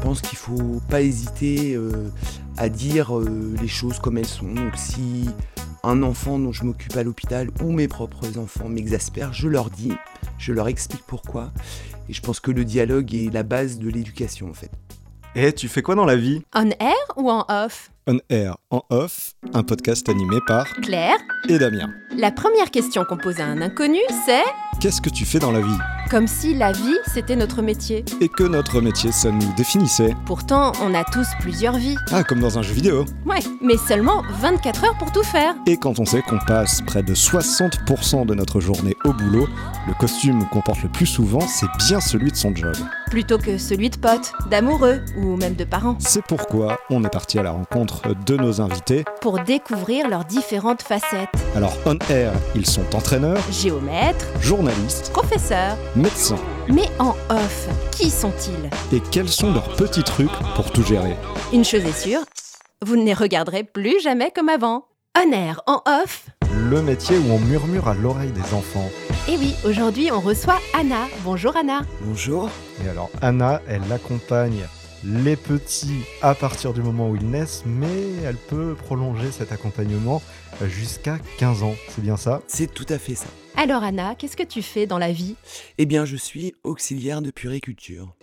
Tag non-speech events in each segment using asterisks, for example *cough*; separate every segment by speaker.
Speaker 1: pense qu'il faut pas hésiter euh, à dire euh, les choses comme elles sont. Donc si un enfant dont je m'occupe à l'hôpital ou mes propres enfants m'exaspèrent, je leur dis, je leur explique pourquoi. Et je pense que le dialogue est la base de l'éducation en fait.
Speaker 2: Et tu fais quoi dans la vie?
Speaker 3: On air ou en off?
Speaker 2: On Air en Off, un podcast animé par
Speaker 3: Claire
Speaker 2: et Damien.
Speaker 3: La première question qu'on pose à un inconnu, c'est
Speaker 2: Qu'est-ce que tu fais dans la vie?
Speaker 3: Comme si la vie, c'était notre métier.
Speaker 2: Et que notre métier, ça nous définissait.
Speaker 3: Pourtant, on a tous plusieurs vies.
Speaker 2: Ah, comme dans un jeu vidéo.
Speaker 3: Ouais, mais seulement 24 heures pour tout faire.
Speaker 2: Et quand on sait qu'on passe près de 60% de notre journée au boulot, le costume qu'on porte le plus souvent, c'est bien celui de son job.
Speaker 3: Plutôt que celui de potes, d'amoureux ou même de parents.
Speaker 2: C'est pourquoi on est parti à la rencontre de nos invités
Speaker 3: Pour découvrir leurs différentes facettes.
Speaker 2: Alors, on air, ils sont entraîneurs,
Speaker 3: Géomètres,
Speaker 2: journalistes,
Speaker 3: professeurs.
Speaker 2: médecins.
Speaker 3: Mais en off, qui sont-ils?
Speaker 2: Et quels sont leurs petits trucs pour tout gérer?
Speaker 3: Une chose est sûre, vous ne les regarderez plus jamais comme avant. On air, en off.
Speaker 2: Le métier où on murmure à l'oreille des enfants.
Speaker 3: Et oui, aujourd'hui on reçoit Anna. Bonjour Anna.
Speaker 1: Bonjour.
Speaker 4: Et alors Anna, elle accompagne les petits à partir du moment où ils naissent, mais elle peut prolonger cet accompagnement jusqu'à 15 ans. C'est bien ça?
Speaker 1: C'est tout à fait ça.
Speaker 3: Alors Anna, qu'est-ce que tu fais dans la vie?
Speaker 1: Eh bien, je suis auxiliaire de puriculture.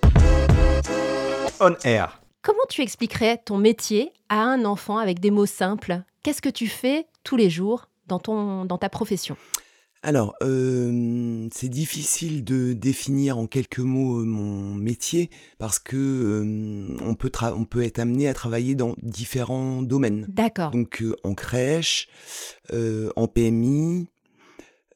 Speaker 2: On air.
Speaker 3: Comment tu expliquerais ton métier à un enfant avec des mots simples? Qu'est-ce que tu fais tous les jours? Dans, ton, dans ta profession
Speaker 1: Alors, euh, c'est difficile de définir en quelques mots euh, mon métier parce que euh, on, peut on peut être amené à travailler dans différents domaines.
Speaker 3: D'accord.
Speaker 1: Donc euh, en crèche, en PMI,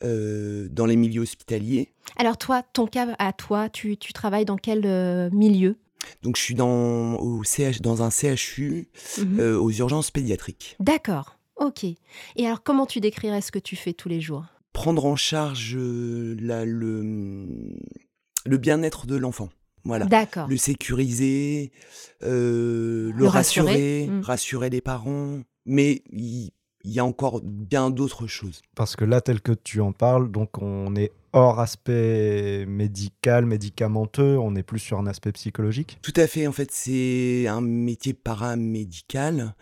Speaker 1: dans les milieux hospitaliers.
Speaker 3: Alors toi, ton cas à toi, tu, tu travailles dans quel milieu?
Speaker 1: Donc je suis dans, au CH, dans un CHU
Speaker 3: Mhm.
Speaker 1: aux urgences pédiatriques.
Speaker 3: D'accord. Ok. Et alors comment tu décrirais ce que tu fais tous les jours?
Speaker 1: Prendre en charge euh, la- le, le bien-être de l'enfant. Voilà.
Speaker 3: D'accord.
Speaker 1: Le sécuriser, euh, le,
Speaker 3: Le rassurer.
Speaker 1: rassurer,
Speaker 3: Mm.
Speaker 1: rassurer les parents. Mais il il y a encore bien d'autres choses.
Speaker 4: Parce que là, tel que tu en parles, donc on est hors aspect médical, médicamenteux, on est plus sur un aspect psychologique?
Speaker 1: Tout à fait, en fait, c'est un métier paramédical.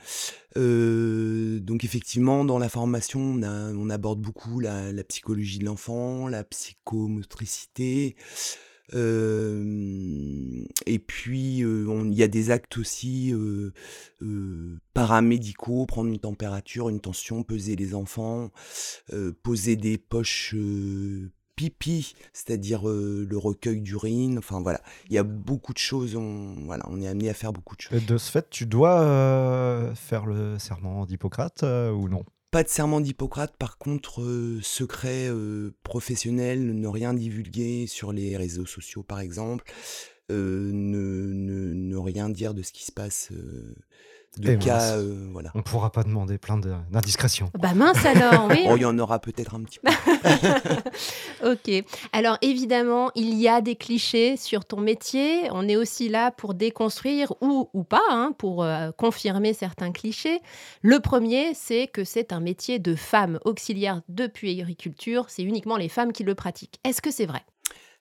Speaker 1: Euh, donc effectivement, dans la formation, on, aborde beaucoup la, psychologie de l'enfant, la psychomotricité. euh, et puis, euh, il y a des actes aussi paramédicaux, prendre une température, une tension, peser les enfants, poser des poches pipi, c'est-à-dire euh, le recueil d'urine. Enfin voilà, il y a beaucoup de choses. On, voilà, on est amené à faire beaucoup de choses.
Speaker 4: Et de ce fait, tu dois euh, faire le serment d'Hippocrate euh, ou non?
Speaker 1: Pas de serment d'Hippocrate, par contre, secret professionnel, ne rien divulguer sur les réseaux sociaux, par exemple, ne, ne, ne rien dire de ce qui se passe, de cas, euh, voilà.
Speaker 4: On pourra pas demander plein d'indiscrétions.
Speaker 3: Bah mince alors, oui. *laughs*
Speaker 1: Oh, il y en aura peut-être un petit peu. *laughs*
Speaker 3: Ok. Alors évidemment, il y a des clichés sur ton métier. On est aussi là pour déconstruire ou, ou pas, hein, pour euh, confirmer certains clichés. Le premier, c'est que c'est un métier de femme auxiliaire de puériculture. C'est uniquement les femmes qui le pratiquent. Est-ce que c'est vrai?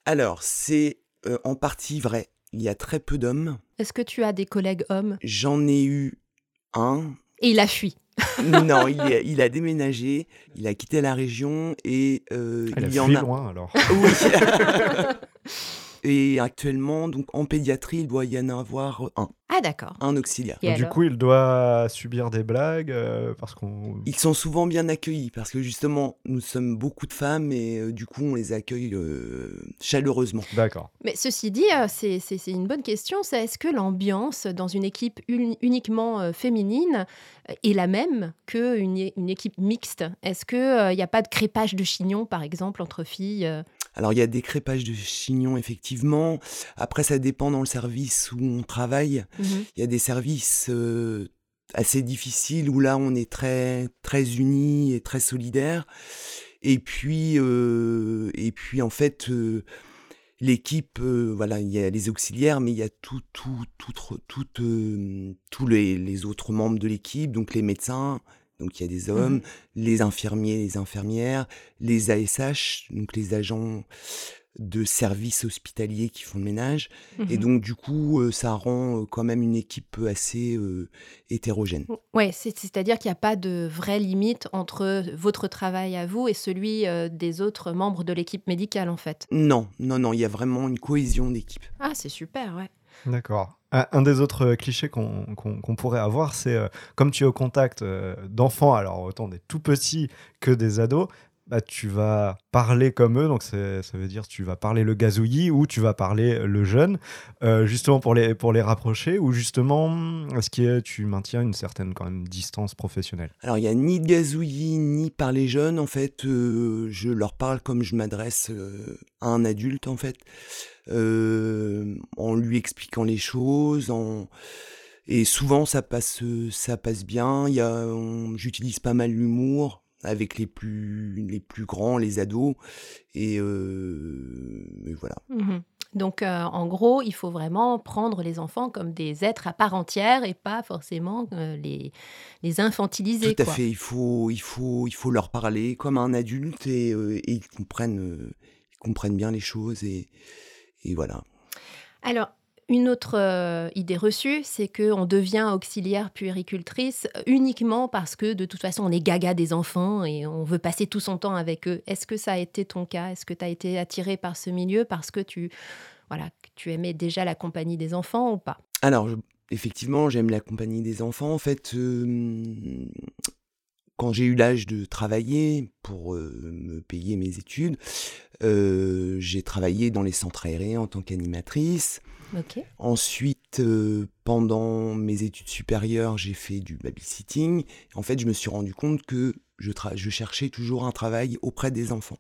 Speaker 1: Alors, c'est euh, en partie vrai. Il y a très peu d'hommes.
Speaker 3: Est-ce que tu as des collègues hommes?
Speaker 1: J'en ai eu
Speaker 3: Et il a fui.
Speaker 1: non, *laughs* il, a déménagé, il a quitté la région et euh,
Speaker 4: Elle
Speaker 1: il y
Speaker 4: a
Speaker 1: en
Speaker 4: fui
Speaker 1: a.
Speaker 4: loin alors.
Speaker 1: Oui. *laughs* et actuellement, donc en pédiatrie, il doit y en avoir un,
Speaker 3: Ah d'accord.
Speaker 1: un auxiliaire.
Speaker 3: Et
Speaker 4: du coup, il doit subir des blagues euh, parce qu'on.
Speaker 1: Ils sont souvent bien accueillis parce que justement, nous sommes beaucoup de femmes et euh, du coup, on les accueille euh, chaleureusement.
Speaker 4: D'accord.
Speaker 3: Mais ceci dit, euh, c'est une bonne question. C'est est-ce que l'ambiance dans une équipe uni- uniquement euh, féminine est la même qu'une une équipe mixte? Est-ce qu'il n'y a pas de crépage de chignon, par exemple, entre filles euh?
Speaker 1: Alors, il y a des crépages de chignons, effectivement. Après, ça dépend dans le service où on travaille.
Speaker 3: Mhm.
Speaker 1: Il y a des services euh, assez difficiles où là, on est très, très unis et très solidaires. Et puis, euh, et puis en fait, euh, l'équipe, voilà, il y a les auxiliaires, mais il y a tout, tout, tout, tout, tous les, les autres membres de l'équipe, donc les médecins, donc il y a des hommes, les infirmiers, les infirmières, les ASH, donc les agents de services hospitaliers qui font le ménage. Et
Speaker 3: Mhm.
Speaker 1: donc, du coup, euh, ça rend euh, quand même une équipe assez euh, hétérogène.
Speaker 3: Ouais, c'est- c'est-à-dire qu'il n'y a pas de vraie limite entre votre travail à vous et celui euh, des autres membres de l'équipe médicale, en fait.
Speaker 1: Non, non, non, il y a vraiment une cohésion d'équipe.
Speaker 3: Ah, c'est super, ouais.
Speaker 4: D'accord. Un, des autres euh, clichés qu'on pourrait avoir, c'est euh, comme tu es au contact euh, d'enfants, alors autant des tout petits que des ados, bah, tu vas parler comme eux, donc ça veut dire tu vas parler le gazouillis ou tu vas parler le jeune, euh, justement pour les, pour les rapprocher, ou justement, est-ce que tu maintiens une certaine quand même distance professionnelle?
Speaker 1: Alors, il n'y a ni gazouillis, ni par les jeunes. En fait, euh, je leur parle comme je m'adresse euh, à un adulte, en fait, en lui expliquant les choses. Et souvent, ça passe, ça passe bien. J'utilise pas mal l'humour avec les plus, les plus grands, les ados. Et, euh, et voilà.
Speaker 3: Mhm. Donc, euh, en gros, il faut vraiment prendre les enfants comme des êtres à part entière et pas forcément euh, les, les infantiliser.
Speaker 1: Tout à
Speaker 3: quoi.
Speaker 1: fait. Il faut, il faut, il faut leur parler comme un adulte et, et ils comprennent, ils comprennent bien les choses et, et voilà.
Speaker 3: Alors, une autre euh, idée reçue, c'est qu'on devient auxiliaire puéricultrice uniquement parce que de toute façon, on est gaga des enfants et on veut passer tout son temps avec eux. Est-ce que ça a été ton cas? Est-ce que tu as été attiré par ce milieu parce que tu, voilà, tu aimais déjà la compagnie des enfants ou pas?
Speaker 1: Alors, effectivement, j'aime la compagnie des enfants. En fait, euh, quand j'ai eu l'âge de travailler pour euh, me payer mes études, euh, j'ai travaillé dans les centres aérés en tant qu'animatrice. Ensuite, euh, pendant mes études supérieures, j'ai fait du babysitting. En fait, je me suis rendu compte que je, cherchais toujours un travail auprès des enfants.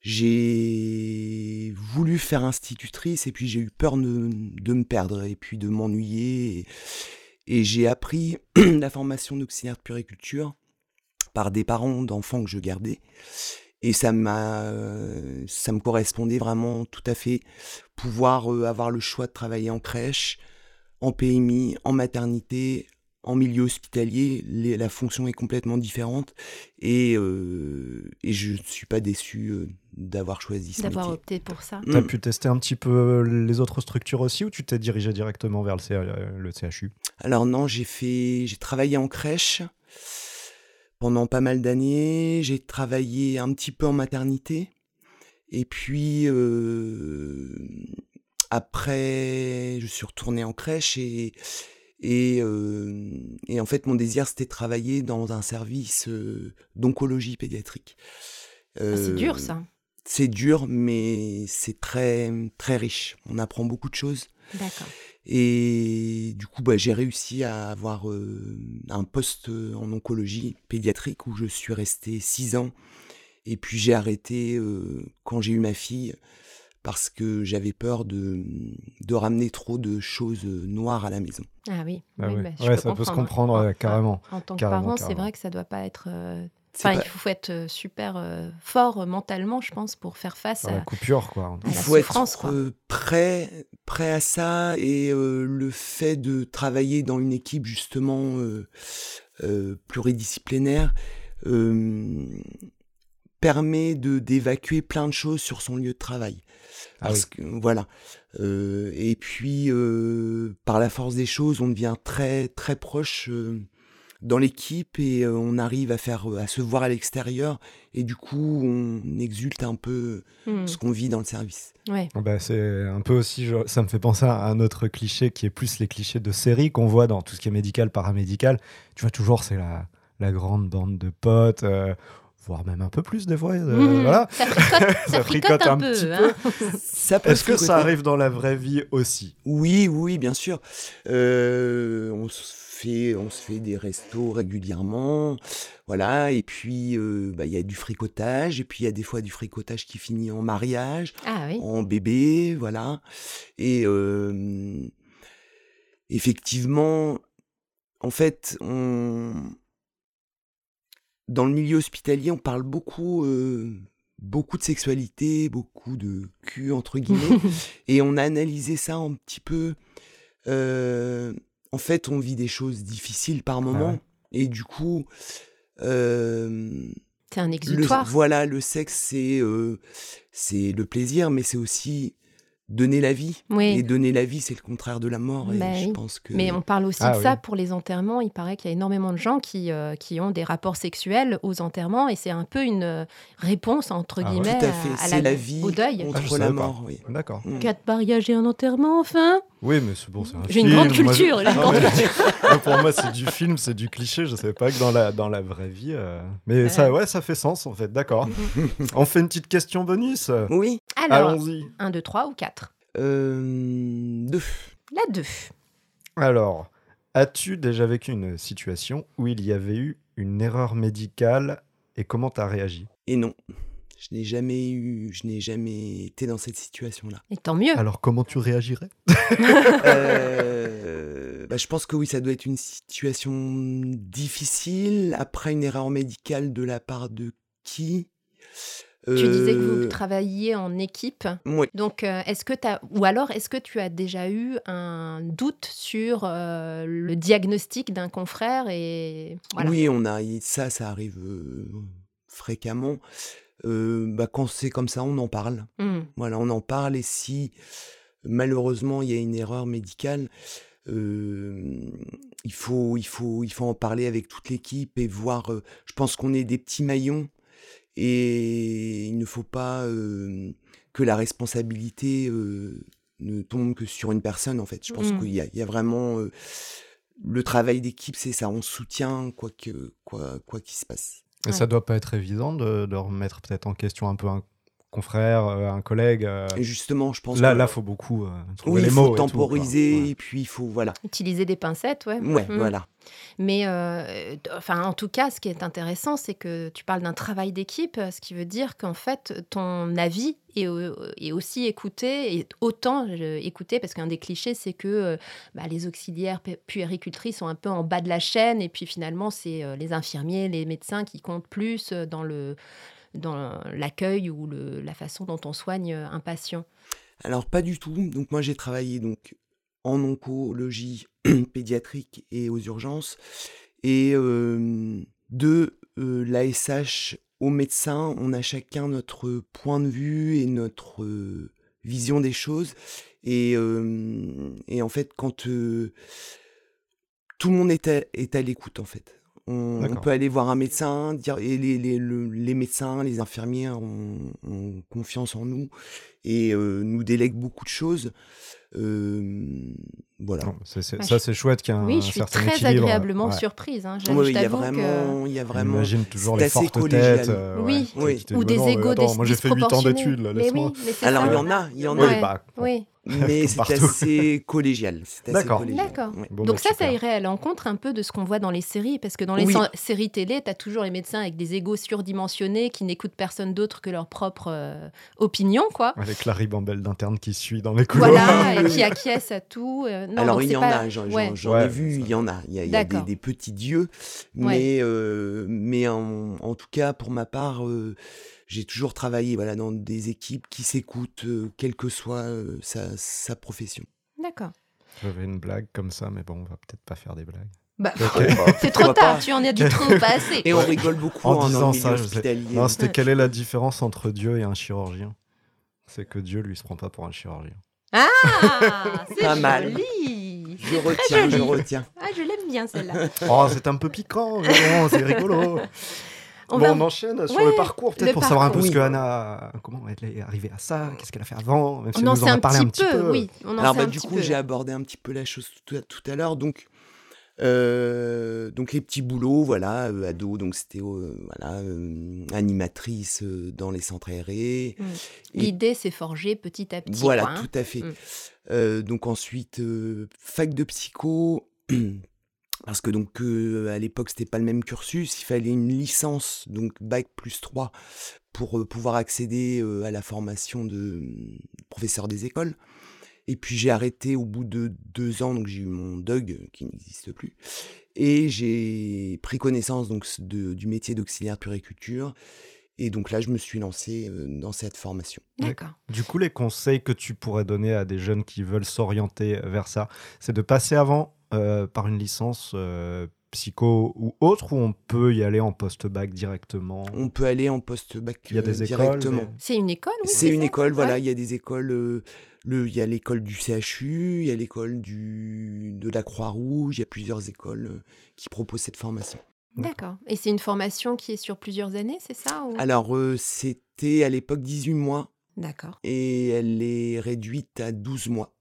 Speaker 1: J'ai voulu faire institutrice et puis j'ai eu peur de, de me perdre et puis de m'ennuyer. Et, et j'ai appris *clears throat* la formation d'auxiliaire de puriculture par des parents d'enfants que je gardais. Et ça m'a, ça me correspondait vraiment tout à fait pouvoir euh, avoir le choix de travailler en crèche, en PMI, en maternité, en milieu hospitalier. Les- la fonction est complètement différente et, euh, et je ne suis pas déçu euh, d'avoir choisi ce
Speaker 3: D'avoir opté pour ça.
Speaker 4: Tu as
Speaker 1: Mm.
Speaker 4: pu tester un petit peu les autres structures aussi, ou tu t'es dirigé directement vers le, C- euh, le CHU
Speaker 1: Alors non, j'ai fait, j'ai travaillé en crèche pendant pas mal d'années. J'ai travaillé un petit peu en maternité. Et puis euh, après, je suis retourné en crèche et et, euh, et en fait, mon désir c'était de travailler dans un service euh, d'oncologie pédiatrique.
Speaker 3: Ah, c'est dur
Speaker 1: Euh,
Speaker 3: ça.
Speaker 1: C'est dur, mais c'est très très riche. On apprend beaucoup de choses.
Speaker 3: D'accord.
Speaker 1: Et du coup, bah, j'ai réussi à avoir euh, un poste euh, en oncologie pédiatrique où je suis resté six ans. Et puis j'ai arrêté euh, quand j'ai eu ma fille parce que j'avais peur de, de ramener trop de choses noires à la maison.
Speaker 3: Ah oui.
Speaker 4: Ah
Speaker 3: oui, bah, je
Speaker 4: Ouais,
Speaker 3: peux
Speaker 4: ça peut se
Speaker 3: comprendre,
Speaker 4: carrément.
Speaker 3: En tant que
Speaker 4: Carrément,
Speaker 3: parent, c'est vrai que ça doit pas être.
Speaker 1: C'est
Speaker 3: Enfin,
Speaker 1: pas-
Speaker 3: il faut être euh, super euh, fort euh, mentalement, je pense, pour faire face
Speaker 4: Dans la
Speaker 3: à.
Speaker 4: coupure, quoi.
Speaker 3: à
Speaker 1: Il
Speaker 3: la
Speaker 1: faut
Speaker 3: souffrance,
Speaker 1: être
Speaker 3: quoi.
Speaker 1: euh, prêt, prêt à ça et euh, le fait de travailler dans une équipe justement euh, euh, pluridisciplinaire euh, permet de d'évacuer plein de choses sur son lieu de travail.
Speaker 4: Ah
Speaker 1: Parce que voilà. Euh, et puis euh, par la force des choses, on devient très très proche euh, dans l'équipe et euh, on arrive à faire à se voir à l'extérieur et du coup on exulte un peu
Speaker 3: Hmm,
Speaker 1: ce qu'on vit dans le service.
Speaker 3: ouais.
Speaker 4: Bah, c'est un peu aussi, je- ça me fait penser à un autre cliché qui est plus les clichés de série qu'on voit dans tout ce qui est médical, paramédical. Tu vois, toujours, c'est la, la grande bande de potes, euh, voire même un peu plus des fois. euh,
Speaker 3: Mhm.
Speaker 4: voilà. *laughs*
Speaker 3: Ça fricote, *laughs* ça un,
Speaker 4: un
Speaker 3: peu.
Speaker 4: petit
Speaker 3: hein. *laughs*
Speaker 1: Ça peut
Speaker 4: Est-ce que ça arrive dans la vraie vie aussi
Speaker 1: Oui, oui, bien sûr. Euh, on se fait, on se fait des restos régulièrement, voilà. Et puis, euh, bah, il y a du fricotage. Et puis, il y a des fois du fricotage qui finit en mariage,
Speaker 3: Ah oui.
Speaker 1: en bébé, voilà. Et euh, effectivement, en fait, on... dans le milieu hospitalier, on parle beaucoup, euh, beaucoup de sexualité, beaucoup de cul entre guillemets. *laughs* Et on a analysé ça un petit peu. Euh, en fait, on vit des choses difficiles par moment.
Speaker 4: ouais.
Speaker 1: Et du coup, euh,
Speaker 3: C'est un
Speaker 1: le,
Speaker 3: exutoire.
Speaker 1: voilà, le sexe, c'est c'est le plaisir, mais c'est aussi donner la vie.
Speaker 3: Oui.
Speaker 1: Et donner la vie, c'est le contraire de la mort. Et
Speaker 3: Bah
Speaker 1: je
Speaker 3: oui.
Speaker 1: pense que.
Speaker 3: Mais on parle aussi
Speaker 4: Ah
Speaker 3: de
Speaker 4: oui.
Speaker 3: ça pour les enterrements. Il paraît qu'il y a énormément de gens qui, euh, qui ont des rapports sexuels aux enterrements et c'est un peu une euh, réponse, entre
Speaker 4: Ah ouais.
Speaker 3: guillemets,
Speaker 1: Tout à fait.
Speaker 3: à
Speaker 1: C'est la vie
Speaker 3: au deuil.
Speaker 4: Ah,
Speaker 1: contre
Speaker 4: savais
Speaker 1: la mort. Oui.
Speaker 4: D'accord.
Speaker 1: Mm.
Speaker 3: Quatre mariages et un enterrement, enfin
Speaker 4: Oui, mais c'est bon, c'est un
Speaker 3: J'ai une
Speaker 4: film.
Speaker 3: grande
Speaker 4: Moi, je-
Speaker 3: culture, j'ai une grande
Speaker 4: mais- moi, *laughs* Pour moi, c'est du film, c'est du cliché. Je savais pas que dans la, dans la vraie vie. euh, Mais ça, ouais, ça fait sens en fait. D'accord. *laughs* On fait une petite question bonus.
Speaker 1: Oui.
Speaker 3: Alors,
Speaker 4: Allons-y.
Speaker 3: 1, 2, 3 ou 4
Speaker 1: Euh, deux.
Speaker 3: La 2.
Speaker 4: Alors, as-tu déjà vécu une situation où il y avait eu une erreur médicale et comment t'as réagi?
Speaker 1: Et non. Je n'ai jamais eu, je n'ai jamais été dans cette situation-là.
Speaker 3: Et tant mieux.
Speaker 4: Alors, comment tu réagirais?
Speaker 1: Euh, *laughs* bah, je pense que oui, ça doit être une situation difficile. Après une erreur médicale de la part de qui?
Speaker 3: Tu disais que
Speaker 1: Euh,
Speaker 3: vous travailliez en équipe.
Speaker 1: ouais.
Speaker 3: Donc, euh, est-ce que tu as, ou alors, est-ce que tu as déjà eu un doute sur euh, le diagnostic d'un confrère et voilà.
Speaker 1: Oui, on a ça, ça arrive euh, fréquemment. Euh, bah, quand c'est comme ça, on en parle.
Speaker 3: Hmm.
Speaker 1: Voilà, on en parle et si malheureusement il y a une erreur médicale, euh, il faut, il faut, il faut en parler avec toute l'équipe et voir. euh, je pense qu'on est des petits maillons et il ne faut pas que la responsabilité ne tombe que sur une personne. En fait, je pense
Speaker 3: Mm.
Speaker 1: qu'il y y a vraiment le travail d'équipe, c'est ça. On soutient quoi que quoi quoi qu'il se passe.
Speaker 4: Et
Speaker 3: Ouais.
Speaker 4: ça doit pas être évident de, de remettre peut-être en question un peu un confrère, euh, un collègue. euh,
Speaker 1: Et justement, je pense
Speaker 4: Là,
Speaker 1: que
Speaker 4: là, faut beaucoup euh, trouver
Speaker 1: oui,
Speaker 4: les
Speaker 1: il faut
Speaker 4: et tout, quoi.
Speaker 1: temporiser
Speaker 4: Ouais.
Speaker 1: et puis il faut voilà.
Speaker 3: Utiliser des pincettes, ouais.
Speaker 1: Ouais,
Speaker 3: Hmm.
Speaker 1: voilà.
Speaker 3: Mais euh, enfin, en tout cas, ce qui est intéressant, c'est que tu parles d'un travail d'équipe, ce qui veut dire qu'en fait, ton avis est, au- est aussi écouté, et autant écouté, parce qu'un des clichés, c'est que bah, les auxiliaires pu- puéricultrices sont un peu en bas de la chaîne, et puis finalement, c'est les infirmiers, les médecins qui comptent plus dans le dans l'accueil ou la façon dont on soigne un patient.
Speaker 1: Alors pas du tout. Donc moi j'ai travaillé donc en oncologie *clears throat* pédiatrique et aux urgences et euh, de euh, l'ASH au médecin, on a chacun notre point de vue et notre euh, vision des choses et, en fait quand tout le monde est à, est à l'écoute en fait. On, on peut aller voir un médecin, dire, et les, les, le- les médecins, les infirmières ont, ont confiance en nous et euh, nous délèguent beaucoup de choses. Euh, voilà.
Speaker 4: Non, c'est- c'est-
Speaker 3: Ouais,
Speaker 4: ça,
Speaker 3: je-
Speaker 4: c'est chouette qu'il y a un
Speaker 3: oui, je suis
Speaker 4: certain
Speaker 3: très
Speaker 4: équilibre.
Speaker 3: agréablement
Speaker 4: Ouais.
Speaker 3: surprise. hein.
Speaker 1: Ouais, il y a
Speaker 3: que-
Speaker 1: vraiment, il y a vraiment.
Speaker 4: imagine toujours les fortes
Speaker 1: collégial.
Speaker 4: têtes. euh,
Speaker 3: Oui.
Speaker 4: ouais,
Speaker 1: Oui.
Speaker 3: ou des dis-
Speaker 4: Moi, j'ai fait 8 ans d'études, là,
Speaker 3: Mais
Speaker 4: laisse-moi.
Speaker 3: oui, mais
Speaker 1: Alors
Speaker 3: ça.
Speaker 1: il y en a, il y en
Speaker 4: Oui,
Speaker 1: a,
Speaker 4: bah,
Speaker 3: Oui, *laughs*
Speaker 1: mais c'est assez collégial. c'est assez
Speaker 4: D'accord.
Speaker 1: Ouais.
Speaker 4: Bon,
Speaker 3: Donc
Speaker 4: bah,
Speaker 3: ça, ça irait à l'encontre un peu de ce qu'on voit dans les séries, parce que dans les
Speaker 1: Oui.
Speaker 3: séries télé, tu as toujours les médecins avec des égos surdimensionnés qui n'écoutent personne d'autre que leur propre euh, opinion, quoi.
Speaker 4: Avec la ribambelle d'interne qui suit dans les couloirs.
Speaker 3: Voilà, et qui *laughs* acquiescent à tout. euh, non,
Speaker 1: Alors il y en a, j'en
Speaker 3: ouais.
Speaker 4: Ouais,
Speaker 1: ai vu, il y en a. Il y a, il y a des, petits dieux,
Speaker 3: Ouais.
Speaker 1: mais, euh, mais en, en tout cas, pour ma part, euh, j'ai toujours travaillé voilà, dans des équipes qui s'écoutent, euh, quelle que soit euh, sa, sa profession.
Speaker 3: D'accord.
Speaker 4: J'avais une blague comme ça, mais bon, on va peut-être pas faire des blagues.
Speaker 3: Bah, *laughs* c'est trop tard, tu en as dit trop, pas assez.
Speaker 1: Et on rigole beaucoup
Speaker 4: En
Speaker 1: hein,
Speaker 4: disant ça, je sais.
Speaker 1: hospitalier.
Speaker 4: Non, c'était quelle est la différence entre Dieu et un chirurgien? C'est que Dieu, lui, se prend pas pour un chirurgien.
Speaker 3: Ah, *laughs* c'est
Speaker 1: Pas mal.
Speaker 3: joli.
Speaker 1: Je retiens, je
Speaker 3: joli.
Speaker 1: retiens.
Speaker 3: Ah, je l'aime bien celle-là.
Speaker 4: Oh, c'est un peu piquant, mais bon, c'est rigolo. *laughs*
Speaker 3: On
Speaker 4: bon,
Speaker 3: va-
Speaker 4: on enchaîne sur
Speaker 3: Ouais,
Speaker 4: le parcours, peut-être pour savoir un peu ce que Anna, comment elle est arrivée à ça, qu'est-ce qu'elle a fait avant, même si
Speaker 3: On en
Speaker 4: nous en a
Speaker 3: un
Speaker 4: parlé
Speaker 3: petit,
Speaker 4: un petit peu.
Speaker 3: oui. On en
Speaker 1: Alors bah,
Speaker 3: un
Speaker 1: du
Speaker 3: petit
Speaker 1: coup, j'ai abordé un petit peu la chose tout à, tout à l'heure. Donc, euh, donc les petits boulots, voilà, euh, ado, donc c'était euh, voilà, euh, animatrice euh, dans les centres aérés.
Speaker 3: Mm. L'idée, c'est forgé petit à petit.
Speaker 1: Voilà,
Speaker 3: quoi, hein.
Speaker 1: tout à fait.
Speaker 3: Mm.
Speaker 1: Euh, donc ensuite, euh, fac de psycho. *clears throat* Parce que donc euh, à l'époque c'était pas le même cursus, il fallait une licence donc bac plus 3 pour euh, pouvoir accéder euh, à la formation de euh, professeur des écoles. Et puis j'ai arrêté au bout de deux ans, donc j'ai eu mon DUG qui n'existe plus, et j'ai pris connaissance donc de- du métier d'auxiliaire de puriculture. Et donc là je me suis lancé dans cette formation.
Speaker 3: D'accord.
Speaker 4: Du coup, les conseils que tu pourrais donner à des jeunes qui veulent s'orienter vers ça, c'est de passer avant euh, par une licence euh, psycho ou autre, ou on peut y aller en post-bac directement?
Speaker 1: On peut aller en post-bac
Speaker 4: Il y a des
Speaker 1: euh,
Speaker 4: écoles,
Speaker 1: directement.
Speaker 4: mais-
Speaker 3: C'est une école oui,
Speaker 1: C'est une école, voilà. Il y a des écoles. euh, le, il y a l'école du CHU, il y a l'école du de la Croix-Rouge. Il y a plusieurs écoles qui proposent cette formation.
Speaker 3: D'accord. Et c'est une formation qui est sur plusieurs années, c'est ça ou-
Speaker 1: Alors, euh, c'était à l'époque 18 mois
Speaker 3: D'accord.
Speaker 1: et elle est réduite à 12 mois.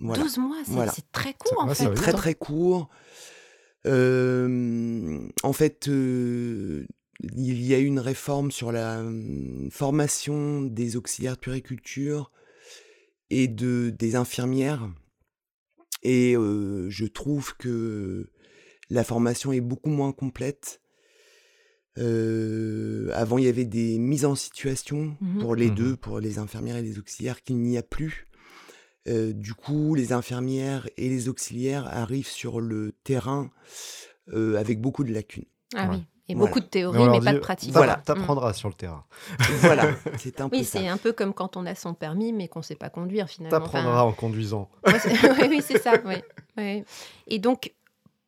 Speaker 1: Voilà.
Speaker 3: 12 mois, c'est
Speaker 1: Voilà.
Speaker 3: très court
Speaker 4: C'est-
Speaker 3: en fait.
Speaker 1: très très court. Euh, en fait, euh, il y a eu une réforme sur la euh, formation des auxiliaires de puériculture et de, des infirmières. Et euh, je trouve que la formation est beaucoup moins complète. Euh, avant, il y avait des mises en situation
Speaker 3: Mhm.
Speaker 1: pour les
Speaker 4: Mhm.
Speaker 1: deux, pour les infirmières et les auxiliaires, qu'il n'y a plus. Euh, du coup, les infirmières et les auxiliaires arrivent sur le terrain euh, avec beaucoup de lacunes.
Speaker 3: Ah
Speaker 4: Ouais.
Speaker 3: oui. Et
Speaker 1: Voilà.
Speaker 3: beaucoup de théorie,
Speaker 4: on
Speaker 3: mais, pas
Speaker 4: dit,
Speaker 3: de pratique.
Speaker 1: Voilà.
Speaker 3: Mm.
Speaker 4: T'apprendras sur le terrain.
Speaker 1: voilà, *laughs* c'est un peu
Speaker 3: Oui, c'est un peu comme quand on a son permis, mais qu'on ne sait pas conduire finalement. Enfin,
Speaker 4: T'apprendras en conduisant. *laughs*
Speaker 3: Oui, oui, c'est ça. ouais. Et donc,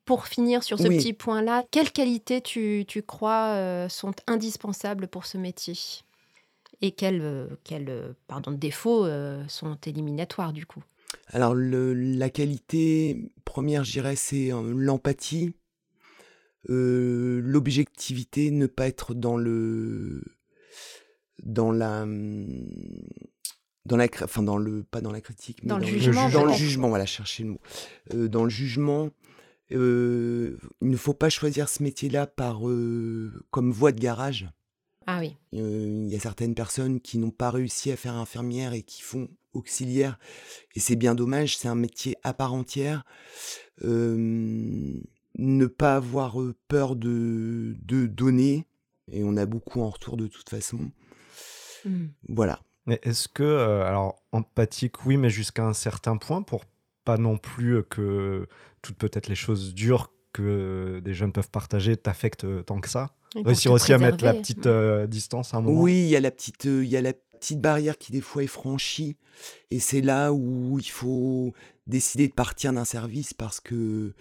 Speaker 3: pour finir sur ce
Speaker 1: Oui.
Speaker 3: petit point-là, quelles qualités tu, tu crois euh, sont indispensables pour ce métier? Et quels, euh, quels euh, pardon, défauts euh, sont éliminatoires du coup?
Speaker 1: Alors, le- la qualité première, je dirais, c'est l'empathie, euh, l'objectivité, ne pas être dans le. dans la. hum, Dans la, enfin dans le, pas dans la critique, mais
Speaker 3: Dans le
Speaker 1: le
Speaker 3: jugement,
Speaker 1: Dans le jugement, voilà, chercher le mot. Euh, dans le jugement, euh, il ne faut pas choisir ce métier-là par euh, comme voie de garage.
Speaker 3: Ah oui,
Speaker 1: Euh, Il y a certaines personnes qui n'ont pas réussi à faire infirmière et qui font auxiliaire. Et c'est bien dommage, c'est un métier à part entière. Euh, ne pas avoir euh, peur de, de donner. Et on a beaucoup en retour de toute façon.
Speaker 3: Mm.
Speaker 1: Voilà.
Speaker 4: Mais est-ce que, euh, alors, empathique, oui, mais jusqu'à un certain point, pour pas non plus que toutes peut-être les choses dures que des jeunes peuvent partager t'affectent euh, tant que ça Réussir aussi à mettre la petite euh, distance à un moment
Speaker 1: Oui, il y a la petite, euh, il y a la petite barrière qui des fois est franchie, et c'est là où il faut décider de partir d'un service parce que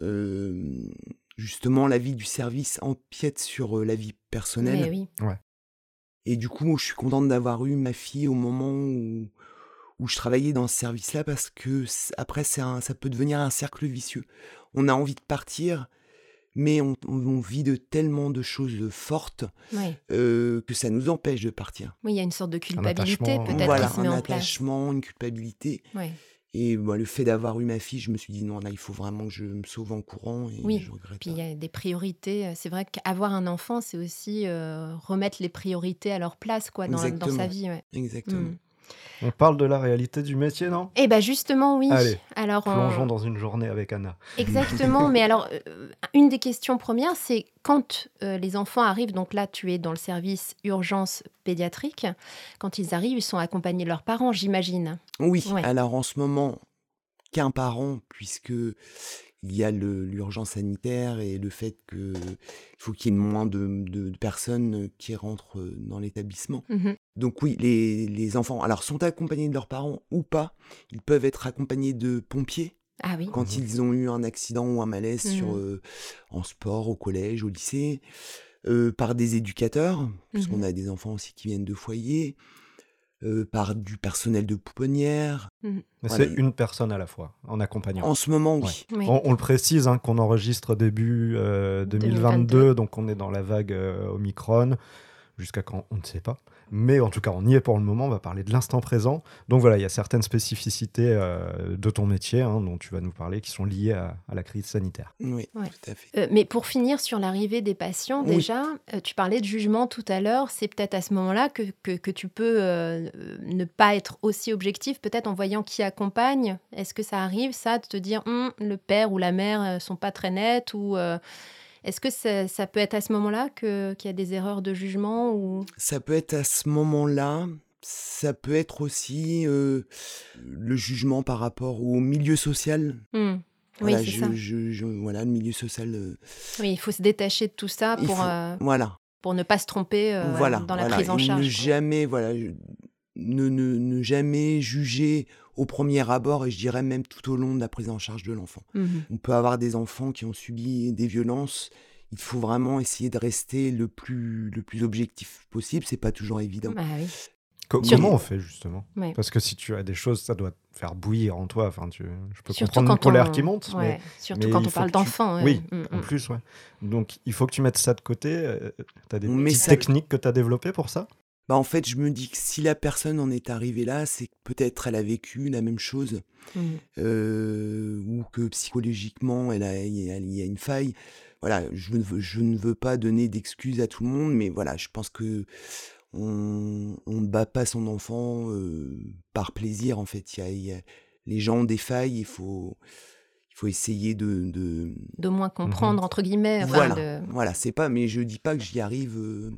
Speaker 1: euh, justement la vie du service empiète sur euh, la vie personnelle.
Speaker 3: Mais oui.
Speaker 1: Et du coup, moi, je suis contente d'avoir eu ma fille au moment où, où je travaillais dans ce service-là parce que après, c'est un- ça peut devenir un cercle vicieux. On a envie de partir, mais on, on vit de tellement de choses fortes
Speaker 3: Ouais.
Speaker 1: euh, que ça nous empêche de partir.
Speaker 3: Oui, il y a une sorte de culpabilité
Speaker 4: attachement,
Speaker 3: peut-être
Speaker 1: Voilà,
Speaker 3: qui se
Speaker 1: un
Speaker 3: place.
Speaker 1: attachement, une culpabilité.
Speaker 3: Ouais.
Speaker 1: Et bah, le fait d'avoir eu ma fille, je me suis dit non, là, il faut vraiment que je me sauve en courant. Et
Speaker 3: Oui,
Speaker 1: je regrette
Speaker 3: Puis il y a des priorités. C'est vrai qu'avoir un enfant, c'est aussi euh, remettre les priorités à leur place quoi, dans, dans sa vie. Ouais.
Speaker 1: Exactement.
Speaker 3: Mm.
Speaker 4: On parle de la réalité du métier, non?
Speaker 3: Eh bien justement, oui.
Speaker 4: Allez,
Speaker 3: alors, on-
Speaker 4: Plongeons dans une journée avec Anna.
Speaker 3: Exactement, *laughs* mais alors, euh, une des questions premières, c'est quand euh, les enfants arrivent, donc là, tu es dans le service urgence pédiatrique, quand ils arrivent, ils sont accompagnés de leurs parents, j'imagine.
Speaker 1: Oui,
Speaker 3: Ouais.
Speaker 1: alors en ce moment, qu'un parent, puisque il y a l'urgence sanitaire et le fait qu'il faut qu'il y ait moins de, de- de personnes qui rentrent euh, dans l'établissement.
Speaker 3: Mhm.
Speaker 1: Donc oui, les, les enfants, alors sont accompagnés de leurs parents ou pas, ils peuvent être accompagnés de pompiers
Speaker 3: Ah oui.
Speaker 1: quand
Speaker 4: Mhm.
Speaker 1: ils ont eu un accident ou un malaise sur,
Speaker 3: Mhm.
Speaker 1: euh, en sport, au collège, au lycée, euh, par des éducateurs, puisqu'on a des enfants aussi qui viennent de foyers, euh, par du personnel de pouponnière.
Speaker 4: Mais
Speaker 1: Voilà.
Speaker 4: c'est une personne à la fois, en accompagnant.
Speaker 1: En ce moment, oui.
Speaker 3: Oui.
Speaker 4: On, on le précise hein, qu'on enregistre début euh, 2022,
Speaker 3: 2022.
Speaker 4: donc on est dans la vague euh, Omicron. Jusqu'à quand On ne sait pas. Mais en tout cas, on y est pour le moment. On va parler de l'instant présent. Donc voilà, il y a certaines spécificités euh, de ton métier hein, dont tu vas nous parler qui sont liées à, à la crise sanitaire.
Speaker 1: Oui,
Speaker 3: Ouais.
Speaker 1: tout à fait.
Speaker 3: Euh, mais pour finir sur l'arrivée des patients,
Speaker 1: Oui.
Speaker 3: déjà, euh, tu parlais de jugement tout à l'heure. C'est peut-être à ce moment-là que, que, que tu peux ne pas être aussi objectif, peut-être en voyant qui accompagne. Est-ce que ça arrive, ça, de te dire Hum, le père ou la mère sont pas très nets ou euh, Est-ce que ça, ça peut être à ce moment-là qu'il y a des erreurs de jugement ou...
Speaker 1: Ça peut être à ce moment-là, ça peut être aussi euh, le jugement par rapport au milieu social.
Speaker 3: Hum,
Speaker 1: Voilà,
Speaker 3: Oui,
Speaker 1: je-
Speaker 3: ça.
Speaker 1: je- je- voilà, le milieu social. euh,
Speaker 3: Oui, il faut se détacher de tout ça
Speaker 1: il
Speaker 3: pour,
Speaker 1: faut-
Speaker 3: euh,
Speaker 1: Voilà,
Speaker 3: pour ne pas se tromper euh,
Speaker 1: voilà.
Speaker 3: dans la prise en charge.
Speaker 1: Ne jamais, voilà, ne, ne, ne jamais juger au premier abord et je dirais même tout au long de la prise en charge de l'enfant.
Speaker 3: Mhm.
Speaker 1: On peut avoir des enfants qui ont subi des violences. Il faut vraiment essayer de rester le plus, le plus objectif possible. C'est pas toujours évident.
Speaker 3: Ah oui.
Speaker 4: Co-
Speaker 3: Sur-
Speaker 4: Comment on fait justement?
Speaker 3: Ouais.
Speaker 4: Parce que si tu as des choses, ça doit te faire bouillir en toi. Enfin, tu... Je peux
Speaker 3: Surtout
Speaker 4: comprendre
Speaker 3: quand
Speaker 4: une colère
Speaker 3: on-
Speaker 4: qui monte,
Speaker 3: ouais,
Speaker 4: mais
Speaker 3: Surtout
Speaker 4: mais
Speaker 3: quand on parle
Speaker 4: tu-
Speaker 3: d'enfants. ouais.
Speaker 4: Oui,
Speaker 3: Mm,
Speaker 4: en
Speaker 3: mm.
Speaker 4: plus, ouais. Donc, il faut que tu mettes ça de côté. tu as des
Speaker 1: On
Speaker 4: petites
Speaker 1: ça-
Speaker 4: techniques que tu as développées pour ça?
Speaker 1: Bah, en fait, je me dis que si la personne en est arrivée là, c'est que peut-être elle a vécu la même chose.
Speaker 3: Mm.
Speaker 1: euh, ou que psychologiquement elle a, il y a- il y a une faille. Voilà, je ne veux, je ne veux pas donner d'excuses à tout le monde, mais voilà, je pense que on, on ne bat pas son enfant euh, par plaisir. En fait, il y a, il y a- les gens ont des failles, il faut, il faut essayer de, de-
Speaker 3: De moins comprendre, entre guillemets. enfin,
Speaker 1: voilà,
Speaker 3: de-
Speaker 1: voilà, c'est pas, mais je dis pas que j'y arrive. euh,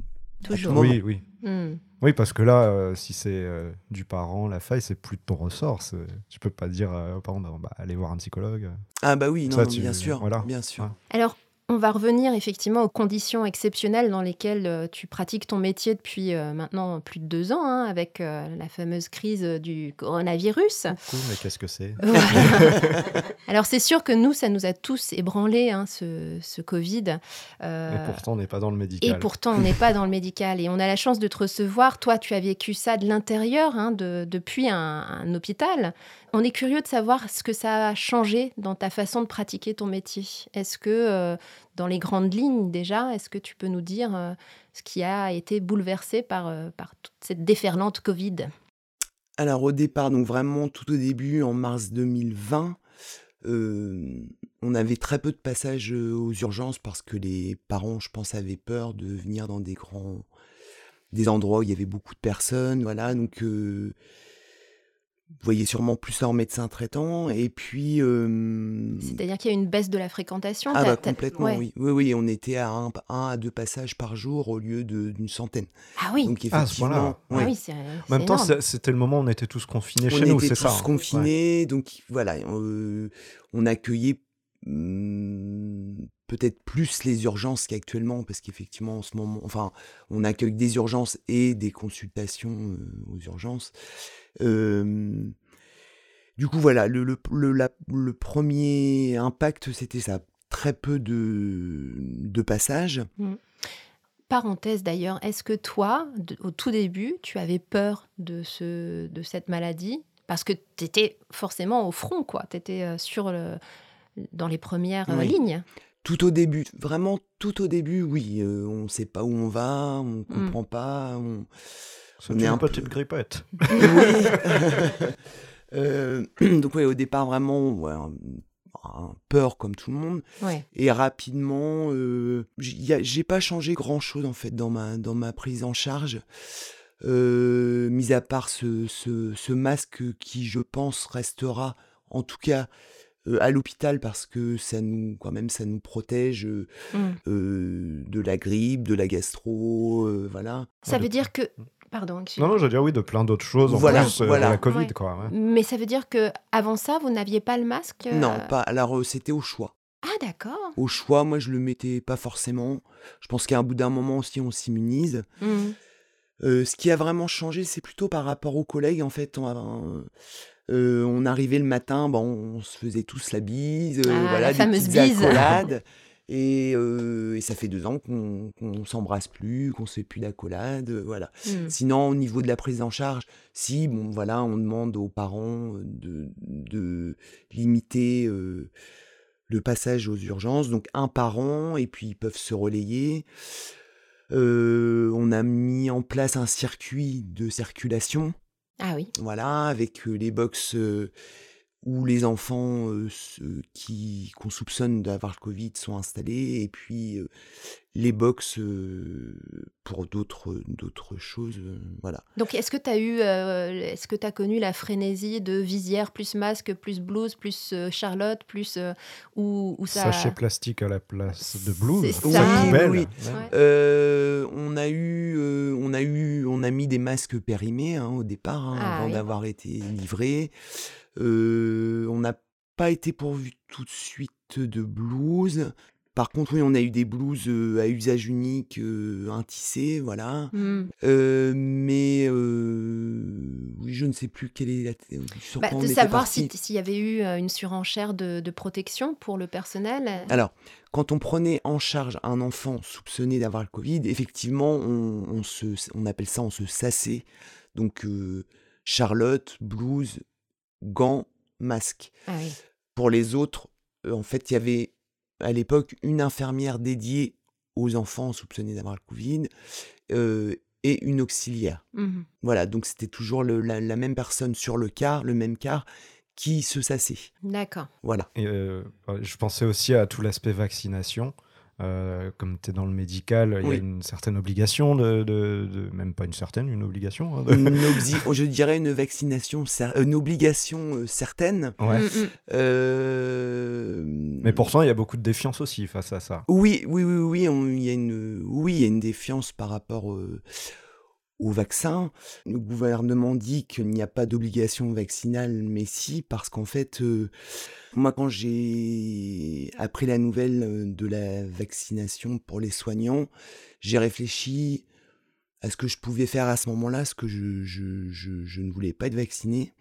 Speaker 3: Toujours.
Speaker 4: Oui, oui.
Speaker 3: Mm.
Speaker 4: Oui, parce que là, euh, si c'est euh, du parent, la faille, c'est plus de ton ressort. Tu peux pas dire euh, aux parents, bah, bah, allez voir un psychologue.
Speaker 1: Ah bah oui, non,
Speaker 4: Ça,
Speaker 1: non,
Speaker 4: tu-
Speaker 1: bien sûr,
Speaker 4: voilà.
Speaker 1: bien sûr.
Speaker 4: Ouais.
Speaker 3: Alors, on va revenir effectivement aux conditions exceptionnelles dans lesquelles euh, tu pratiques ton métier depuis euh, maintenant plus de deux ans, hein, avec euh, la fameuse crise du coronavirus.
Speaker 4: Coucou, mais qu'est-ce que c'est? *laughs*
Speaker 3: Alors c'est sûr que nous, ça nous a tous ébranlés, hein, ce, ce Covid. Euh,
Speaker 4: Et pourtant, on n'est pas dans le médical.
Speaker 3: et pourtant, on n'est pas dans le médical. Et on a la chance de te recevoir. Toi, tu as vécu ça de l'intérieur, hein, de- depuis un, un hôpital. On est curieux de savoir ce que ça a changé dans ta façon de pratiquer ton métier. Est-ce que, euh, dans les grandes lignes déjà, est-ce que tu peux nous dire euh, ce qui a été bouleversé par, euh, par toute cette déferlante Covid?
Speaker 1: Alors au départ, donc vraiment tout au début, en mars 2020, euh, on avait très peu de passages aux urgences parce que les parents, je pense, avaient peur de venir dans des grands, des endroits où il y avait beaucoup de personnes, voilà. Donc vous voyez sûrement plus en médecin traitant. Et puis euh,
Speaker 3: C'est-à-dire qu'il y a une baisse de la fréquentation
Speaker 1: ah bah complètement,
Speaker 3: ouais.
Speaker 1: oui. oui, oui, on était à un, un à deux passages par jour au lieu de- d'une centaine.
Speaker 3: Ah oui,
Speaker 1: Donc
Speaker 4: Ah, à ce point-là.
Speaker 1: effectivement,
Speaker 3: ah
Speaker 1: oui.
Speaker 3: c'est
Speaker 4: En même temps,
Speaker 3: énorme.
Speaker 4: c'était le moment où on était tous confinés
Speaker 1: on
Speaker 4: chez nous,
Speaker 1: était
Speaker 4: c'est
Speaker 1: tous
Speaker 4: ça. hein. Ouais.
Speaker 1: confinés, donc voilà, euh, on accueillait hum, peut-être plus les urgences qu'actuellement, parce qu'effectivement, en ce moment, enfin, on accueille des urgences et des consultations euh, aux urgences. Euh, du coup, voilà, le, le, le, la- le premier impact, c'était ça. Très peu de, de passages.
Speaker 3: Parenthèse d'ailleurs, est-ce que toi, de- au tout début, tu avais peur de, ce, de cette maladie? Parce que tu étais forcément au front, quoi. Tu étais sur le, dans les premières euh,
Speaker 1: Oui.
Speaker 3: lignes.
Speaker 1: Tout au début, vraiment tout au début, oui, euh, on ne sait pas où on va, on comprend pas, on,
Speaker 4: C'est une
Speaker 1: un peu-
Speaker 4: petite grippette. *laughs*
Speaker 1: Oui. Euh, donc ouais, au départ vraiment ouais, un- un peur comme tout le monde
Speaker 3: Ouais.
Speaker 1: et rapidement euh, j'ai pas changé grand chose en fait dans ma dans ma prise en charge euh, mis à part ce, ce, ce masque qui je pense restera en tout cas euh, à l'hôpital parce que ça nous quand même ça nous protège euh,
Speaker 3: Mm.
Speaker 1: euh, de la grippe de la gastro euh, voilà
Speaker 3: Ça
Speaker 4: de-
Speaker 3: veut dire que. Pardon,
Speaker 4: Non,
Speaker 3: excuse-moi.
Speaker 4: non, je veux dire oui, de plein d'autres choses en
Speaker 1: Voilà,
Speaker 4: plus euh,
Speaker 1: voilà.
Speaker 4: de la Covid,
Speaker 3: Ouais.
Speaker 4: quoi. ouais.
Speaker 3: Mais ça veut dire que avant ça, vous n'aviez pas le masque euh,
Speaker 1: non pas alors euh, c'était au choix
Speaker 3: Ah, d'accord.
Speaker 1: au choix, moi je le mettais pas forcément. Je pense qu'à un bout d'un moment aussi on s'immunise.
Speaker 3: Mm.
Speaker 1: Euh, ce qui a vraiment changé, c'est plutôt par rapport aux collègues. En fait, on, euh, arrivait le matin, bon, on se faisait tous la bise, euh,
Speaker 3: Ah,
Speaker 1: voilà,
Speaker 3: la
Speaker 1: des
Speaker 3: fameuse
Speaker 1: petites
Speaker 3: bise.
Speaker 1: accolades. *laughs* Et, euh, et ça fait deux ans qu'on qu'on s'embrasse plus, qu'on se fait plus d'accolades, euh, voilà.
Speaker 3: Mm.
Speaker 1: Sinon, au niveau de la prise en charge, si, bon, voilà, on demande aux parents de, de limiter euh, le passage aux urgences, donc un par an, et puis ils peuvent se relayer. Euh, on a mis en place un circuit de circulation,
Speaker 3: Ah oui.
Speaker 1: voilà, avec euh, les box euh, où les enfants euh, ceux qui qu'on soupçonne d'avoir le Covid sont installés, et puis euh, les box euh, pour d'autres d'autres choses, euh, voilà.
Speaker 3: Donc, est-ce que tu as eu, euh, est-ce que tu as connu la frénésie de visière plus masque plus blouse plus euh, Charlotte plus euh, ou, ou ça
Speaker 4: Sachet plastique à la place de blouse. Ça, poubelle.
Speaker 1: Oui,
Speaker 4: Ouais.
Speaker 1: Euh, on a eu, euh, on a eu, on a mis des masques périmés hein, au départ hein,
Speaker 3: Ah
Speaker 1: avant
Speaker 3: oui.
Speaker 1: d'avoir été livrés. Euh, on n'a pas été pourvu tout de suite de blouse par contre, oui, on a eu des blouses euh, à usage unique, euh, un tissé, voilà. Euh, mais euh, oui, je ne sais plus quelle est la. Sur
Speaker 3: Bah, de savoir si- s'il y avait eu euh, une surenchère de, de protection pour le personnel.
Speaker 1: Alors, quand on prenait en charge un enfant soupçonné d'avoir le Covid, effectivement, on, on se, on appelle ça, on se sassait. Donc, euh, Charlotte, blouse, gants, masque.
Speaker 3: Ah oui.
Speaker 1: Pour les autres, euh, en fait, il y avait à l'époque une infirmière dédiée aux enfants soupçonnés d'avoir le Covid euh, et une auxiliaire.
Speaker 3: Mhm.
Speaker 1: Voilà, donc c'était toujours le- la, la même personne sur le quart, le même quart, qui se sassait.
Speaker 3: D'accord.
Speaker 1: Voilà.
Speaker 4: Et, euh, je pensais aussi à tout l'aspect vaccination. Euh, comme tu es dans le médical, il y a une certaine obligation, de, de- de- même pas une certaine, une obligation. hein, de-
Speaker 1: Une obsi- je dirais une vaccination, une obligation euh, certaine.
Speaker 4: Ouais.
Speaker 3: Mm, mm.
Speaker 1: Euh,
Speaker 4: Mais pourtant, il y a beaucoup de défiance aussi face à ça.
Speaker 1: Oui, oui, oui, oui, il y a une, oui, il y a une défiance par rapport euh, au vaccin. Le gouvernement dit qu'il n'y a pas d'obligation vaccinale, mais si, parce qu'en fait, euh, moi, quand j'ai appris la nouvelle euh, de la vaccination pour les soignants, j'ai réfléchi à ce que je pouvais faire à ce moment-là, ce que je, je, je, je ne voulais pas être vacciné.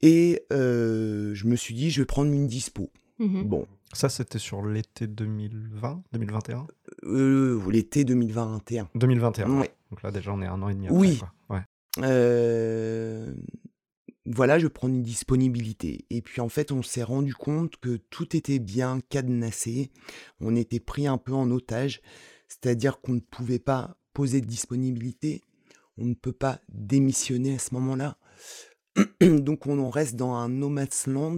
Speaker 1: Et euh, je me suis dit, je vais prendre une dispo.
Speaker 3: Mhm.
Speaker 1: Bon,
Speaker 4: Ça, c'était sur l'été 2020, 2021
Speaker 1: euh, l'été 2021.
Speaker 4: 2021.
Speaker 1: Ouais.
Speaker 4: Donc là, déjà, on est un an et demi après.
Speaker 1: Oui.
Speaker 4: quoi. Ouais.
Speaker 1: Euh, voilà, je prends une disponibilité. Et puis en fait, on s'est rendu compte que tout était bien cadenassé. On était pris un peu en otage. C'est-à-dire qu'on ne pouvait pas poser de disponibilité. On ne peut pas démissionner à ce moment-là. *clears throat* Donc on en reste dans un no man's land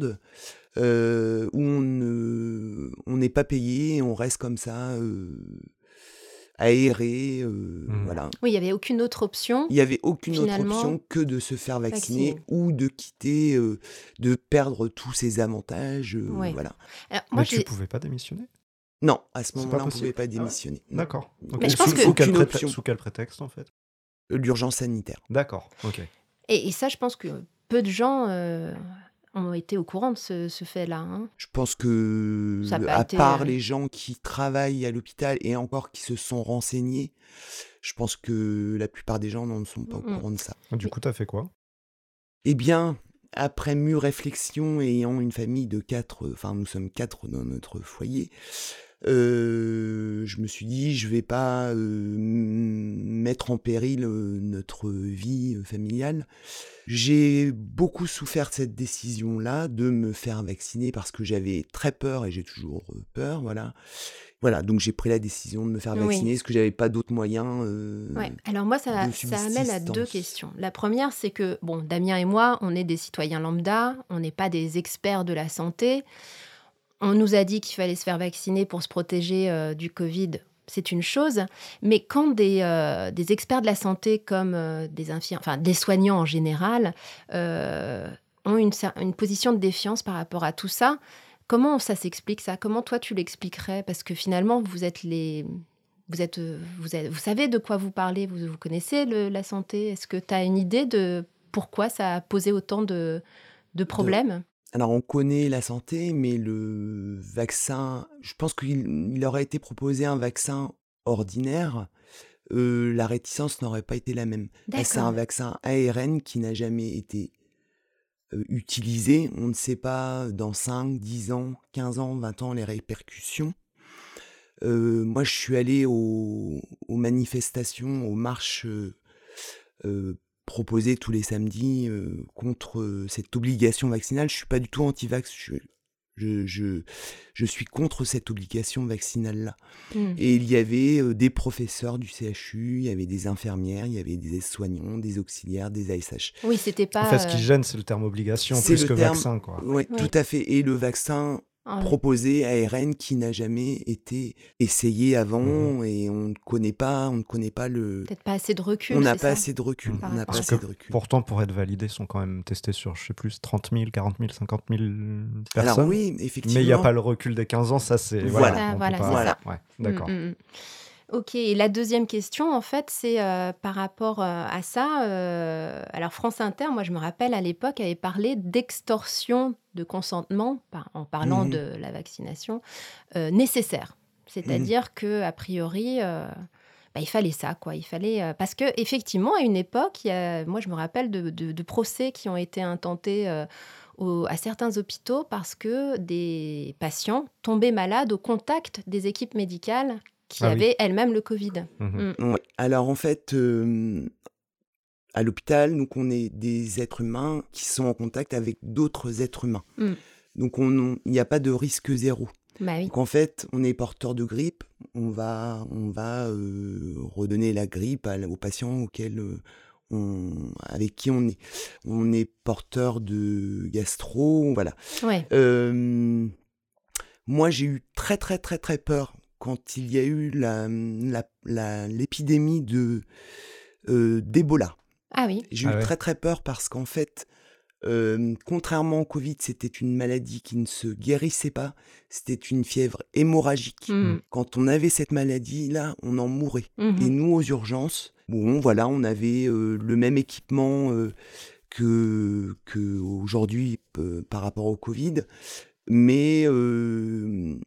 Speaker 1: euh, où on ne- on n'est pas payé et on reste comme ça euh, aéré. euh,
Speaker 4: Mhm.
Speaker 1: Voilà.
Speaker 3: Oui, il n'y avait aucune autre option.
Speaker 1: Il n'y avait aucune
Speaker 3: Finalement,
Speaker 1: autre option que de se faire vacciner
Speaker 3: vacciner.
Speaker 1: ou de quitter, euh, de perdre tous ses avantages. euh,
Speaker 3: Ouais.
Speaker 1: voilà.
Speaker 3: Alors, moi,
Speaker 4: Mais tu
Speaker 3: j'ai-
Speaker 4: pouvais pas démissionner?
Speaker 1: Non, à ce moment-là, on ne pouvait pas
Speaker 4: Ah ouais.
Speaker 1: démissionner. Non.
Speaker 4: D'accord. Ok.
Speaker 3: Mais je
Speaker 4: sous,
Speaker 3: pense que-
Speaker 4: sous sous quel prétexte, en fait?
Speaker 1: Euh, L'urgence sanitaire.
Speaker 4: D'accord, ok.
Speaker 3: et, et ça, je pense que peu de gens euh, ont été au courant de ce, ce fait-là. hein.
Speaker 1: Je pense que, à
Speaker 3: été,
Speaker 1: part
Speaker 3: euh,
Speaker 1: les gens qui travaillent à l'hôpital et encore qui se sont renseignés, je pense que la plupart des gens n'en sont pas au courant de ça.
Speaker 4: Du coup, t'as fait quoi?
Speaker 1: Eh bien, après mûre réflexion et ayant une famille de quatre, enfin nous sommes quatre dans notre foyer, euh, je me suis dit je vais pas euh, mettre en péril euh, notre vie familiale. J'ai beaucoup souffert de cette décision-là de me faire vacciner parce que j'avais très peur et j'ai toujours peur, voilà. Voilà, donc j'ai pris la décision de me faire
Speaker 3: Oui.
Speaker 1: vacciner parce que j'avais pas d'autres moyens.
Speaker 3: Ouais. Alors moi, ça, ça amène à deux questions. La première, c'est que, bon, Damien et moi, on est des citoyens lambda, on n'est pas des experts de la santé. On nous a dit qu'il fallait se faire vacciner pour se protéger euh, du Covid. C'est une chose, mais quand des, euh, des experts de la santé comme euh, des infirmiers, enfin des soignants en général, ont une, position de défiance par rapport à tout ça, comment ça s'explique ça? Comment toi tu l'expliquerais? Parce que finalement, vous êtes les, vous, êtes, vous, êtes- vous savez de quoi vous parlez, vous, vous connaissez le- la santé. Est-ce que tu as une idée de pourquoi ça a posé autant de, de problèmes?
Speaker 1: Alors, on connaît la santé, mais le vaccin, je pense qu'il il aurait été proposé un vaccin ordinaire, euh, la réticence n'aurait pas été la même. C'est un vaccin ARN qui n'a jamais été euh, utilisé. On ne sait pas dans 5, 10 ans, 15 ans, 20 ans les répercussions. Euh, moi, je suis allé au- aux manifestations, aux marches proposées tous les samedis euh, contre euh, cette obligation vaccinale. Je suis pas du tout anti-vax. Je, je, je, je suis contre cette obligation vaccinale-là.
Speaker 3: Hmm.
Speaker 1: Et il y avait euh, des professeurs du CHU, il y avait des infirmières, il y avait des aides-soignants, des auxiliaires, des ASH.
Speaker 3: Oui, c'était pas.
Speaker 4: En fait, ce qui gêne, c'est le terme obligation plus
Speaker 1: le
Speaker 4: que
Speaker 1: terme-
Speaker 4: vaccin, quoi.
Speaker 1: Ouais,
Speaker 3: Oui.
Speaker 1: tout à fait. Et le vaccin
Speaker 3: un-
Speaker 1: proposé ARN qui n'a jamais été essayé avant
Speaker 4: Mhm.
Speaker 1: et on ne connaît pas, on ne connaît pas le.
Speaker 3: Peut-être pas assez de recul.
Speaker 1: On n'a pas
Speaker 3: ça
Speaker 1: assez de recul. On n'a pas
Speaker 3: Parce
Speaker 1: assez
Speaker 4: que
Speaker 1: de recul.
Speaker 4: Pourtant, pour être validés, sont quand même testés sur, je sais plus, 30 000, 40 000, 50 000 personnes.
Speaker 1: Alors oui, effectivement.
Speaker 4: Mais il n'y a pas le recul des 15 ans, ça c'est.
Speaker 1: Voilà.
Speaker 3: Ah, voilà,
Speaker 4: pas-
Speaker 3: c'est
Speaker 1: Voilà.
Speaker 4: Ouais, d'accord.
Speaker 3: Mm, mm, mm. Ok, et la deuxième question, en fait, c'est euh, par rapport euh, à ça. euh, alors, France Inter, moi, je me rappelle à l'époque, avait parlé d'extorsion de consentement par- en parlant
Speaker 1: Mhm.
Speaker 3: de la vaccination nécessaire. C'est-à-dire que a priori, bah, il fallait ça, quoi. Il fallait euh, parce que effectivement, à une époque, il y a- moi, je me rappelle de, de- de procès qui ont été intentés. euh, au- à certains hôpitaux parce que des patients tombaient malades au contact des équipes médicales qui
Speaker 4: Ah oui.
Speaker 3: avaient elles-mêmes le Covid.
Speaker 4: Mhm.
Speaker 1: Ouais. Alors en fait, euh, à l'hôpital, donc on est des êtres humains qui sont en contact avec d'autres êtres humains.
Speaker 3: Mm.
Speaker 1: Donc on- on- il n'y a pas de risque zéro.
Speaker 3: Bah oui.
Speaker 1: Donc en fait, on est porteur de grippe, on va, on va euh, redonner la grippe à- aux patients auxquels euh, on, avec qui on est. On est porteur de gastro, voilà.
Speaker 3: Ouais.
Speaker 1: Euh, moi, j'ai eu très très très très peur quand il y a eu la, la- la- l'épidémie de euh, d'Ebola.
Speaker 3: Ah oui.
Speaker 1: J'ai
Speaker 4: Ah
Speaker 1: eu
Speaker 4: ouais.
Speaker 1: très très peur parce qu'en fait, euh, contrairement au Covid, c'était une maladie qui ne se guérissait pas. C'était une fièvre hémorragique.
Speaker 3: Mhm.
Speaker 1: Quand on avait cette maladie-là, on en mourait.
Speaker 3: Mhm.
Speaker 1: Et nous, aux urgences, bon, voilà, on avait euh, le même équipement euh, que, que aujourd'hui par rapport au Covid, mais euh,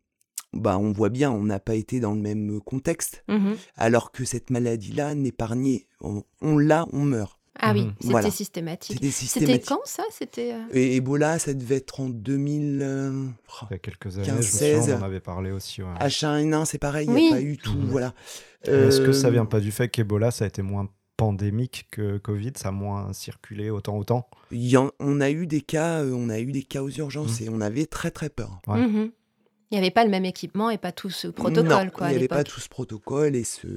Speaker 1: bah, on voit bien, on n'a pas été dans le même contexte,
Speaker 3: Mhm.
Speaker 1: alors que cette maladie-là n'épargnait, on, on l'a, on meurt.
Speaker 3: Ah oui,
Speaker 4: Mhm.
Speaker 3: c'était
Speaker 1: Voilà.
Speaker 3: systématique.
Speaker 1: C'était
Speaker 3: quand ça? C'était. euh,
Speaker 1: Et Ebola, ça devait être en 2000. euh, oh,
Speaker 4: Il y a quelques années,
Speaker 1: 15,
Speaker 4: je me souviens,
Speaker 1: 16.
Speaker 4: on en avait parlé aussi. ouais.
Speaker 1: H1N1, c'est pareil, il
Speaker 3: Oui.
Speaker 1: n'y a pas eu tout, voilà.
Speaker 4: Est-ce que ça
Speaker 1: Euh,
Speaker 4: vient pas du fait qu'Ebola, ça a été moins pandémique que Covid, ça a moins circulé autant autant?
Speaker 1: Il y en- on a eu des cas, euh, on a eu des cas aux urgences et on avait très très peur.
Speaker 4: Ouais.
Speaker 3: Il n'y avait pas le même équipement et pas tout ce protocole,
Speaker 1: non,
Speaker 3: quoi.
Speaker 1: il n'y avait pas tout ce protocole et ce.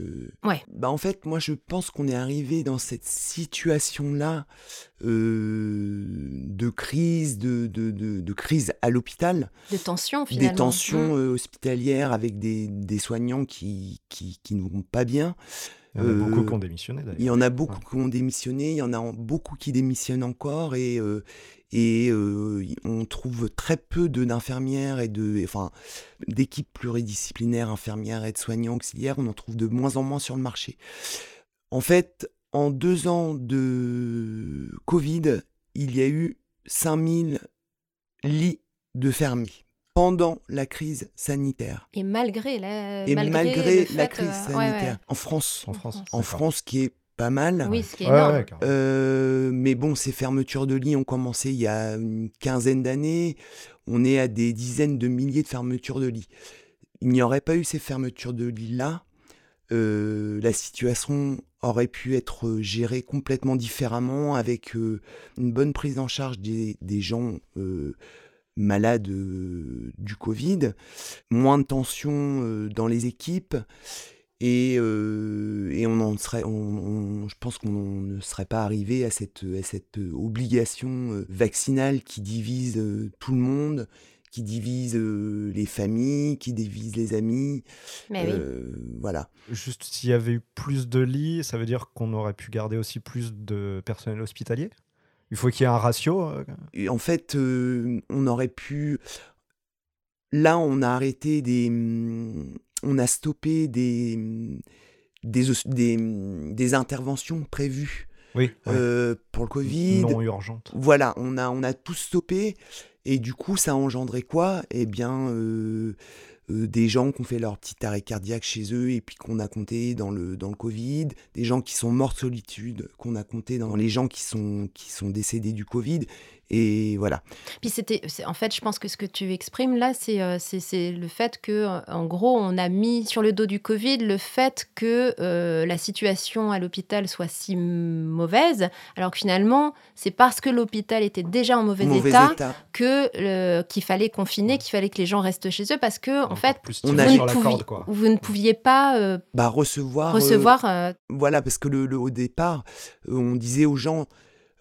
Speaker 3: Ouais.
Speaker 1: Bah en fait, moi je pense qu'on est arrivé dans cette situation-là euh, de crise, de, de, de, de crise à l'hôpital,
Speaker 3: De tension, finalement.
Speaker 1: des tensions
Speaker 3: Mhm.
Speaker 1: euh, hospitalières avec des, des soignants qui, qui, qui ne vont pas bien.
Speaker 4: Il y en a
Speaker 1: Euh,
Speaker 4: beaucoup qui ont démissionné d'ailleurs.
Speaker 1: Il y en a beaucoup qui ont démissionné, il y en a beaucoup qui démissionnent encore et, euh, et euh, on trouve très peu d'infirmières et de, enfin, d'équipes pluridisciplinaires, infirmières, aides-soignants, auxiliaires, on en trouve de moins en moins sur le marché. En fait, en deux ans de Covid, il y a eu 5000 lits de fermés pendant la crise sanitaire.
Speaker 3: Et malgré la,
Speaker 1: Et malgré,
Speaker 3: le fait,
Speaker 1: la crise
Speaker 3: euh,
Speaker 1: sanitaire.
Speaker 3: ouais.
Speaker 1: En France,
Speaker 4: En France.
Speaker 1: en. France qui est pas mal.
Speaker 3: Oui, ce qui est
Speaker 4: Ouais,
Speaker 3: énorme.
Speaker 4: ouais, carrément.
Speaker 1: Euh, mais bon, ces fermetures de lits ont commencé il y a une quinzaine d'années. On est à des dizaines de milliers de fermetures de lits. Il n'y aurait pas eu ces fermetures de lits-là. euh, la situation aurait pu être gérée complètement différemment avec euh, une bonne prise en charge des, des gens malades euh, du Covid, moins de tension euh, dans les équipes et, euh, et on en serait, on, on- je pense qu'on ne serait pas arrivé à cette, à cette obligation vaccinale qui divise tout le monde, qui divise les familles, qui divise les amis.
Speaker 3: Mais oui.
Speaker 1: Voilà.
Speaker 4: Juste s'il y avait eu plus de lits, ça veut dire qu'on aurait pu garder aussi plus de personnel hospitalier? Il faut qu'il y ait un ratio euh,
Speaker 1: Et en fait, euh, on aurait pu. Là, on a arrêté des. hum, On a stoppé des. hum, Des, os- des, des interventions prévues
Speaker 4: Oui, ouais.
Speaker 1: euh, pour le Covid.
Speaker 4: non urgente.
Speaker 1: Voilà, on a, on a tout stoppé. Et du coup, ça a engendré quoi? Eh bien, euh, des gens qui ont fait leur petit arrêt cardiaque chez eux et puis qu'on a compté dans le, dans Covid. Des gens qui sont morts de solitude, qu'on a compté dans les gens qui sont décédés du Covid. Et voilà.
Speaker 3: Puis c'était, en fait, je pense que ce que tu exprimes là, c'est euh, c'est- c'est le fait que, euh, en gros, on a mis sur le dos du Covid le fait que euh, la situation à l'hôpital soit si mauvaise, alors que finalement, c'est parce que l'hôpital était déjà en mauvais,
Speaker 1: Mauvais
Speaker 3: état,
Speaker 1: état.
Speaker 3: que euh, qu'il fallait confiner, qu'il fallait que les gens restent chez eux, parce que en fait,
Speaker 4: plus
Speaker 1: on
Speaker 3: vous,
Speaker 4: sur
Speaker 3: ne
Speaker 4: la
Speaker 3: pouviez,
Speaker 4: corde, quoi.
Speaker 3: vous ne pouviez pas euh,
Speaker 1: Bah, recevoir. euh,
Speaker 3: recevoir. euh,
Speaker 1: Voilà, parce que le, le- au départ, euh, on disait aux gens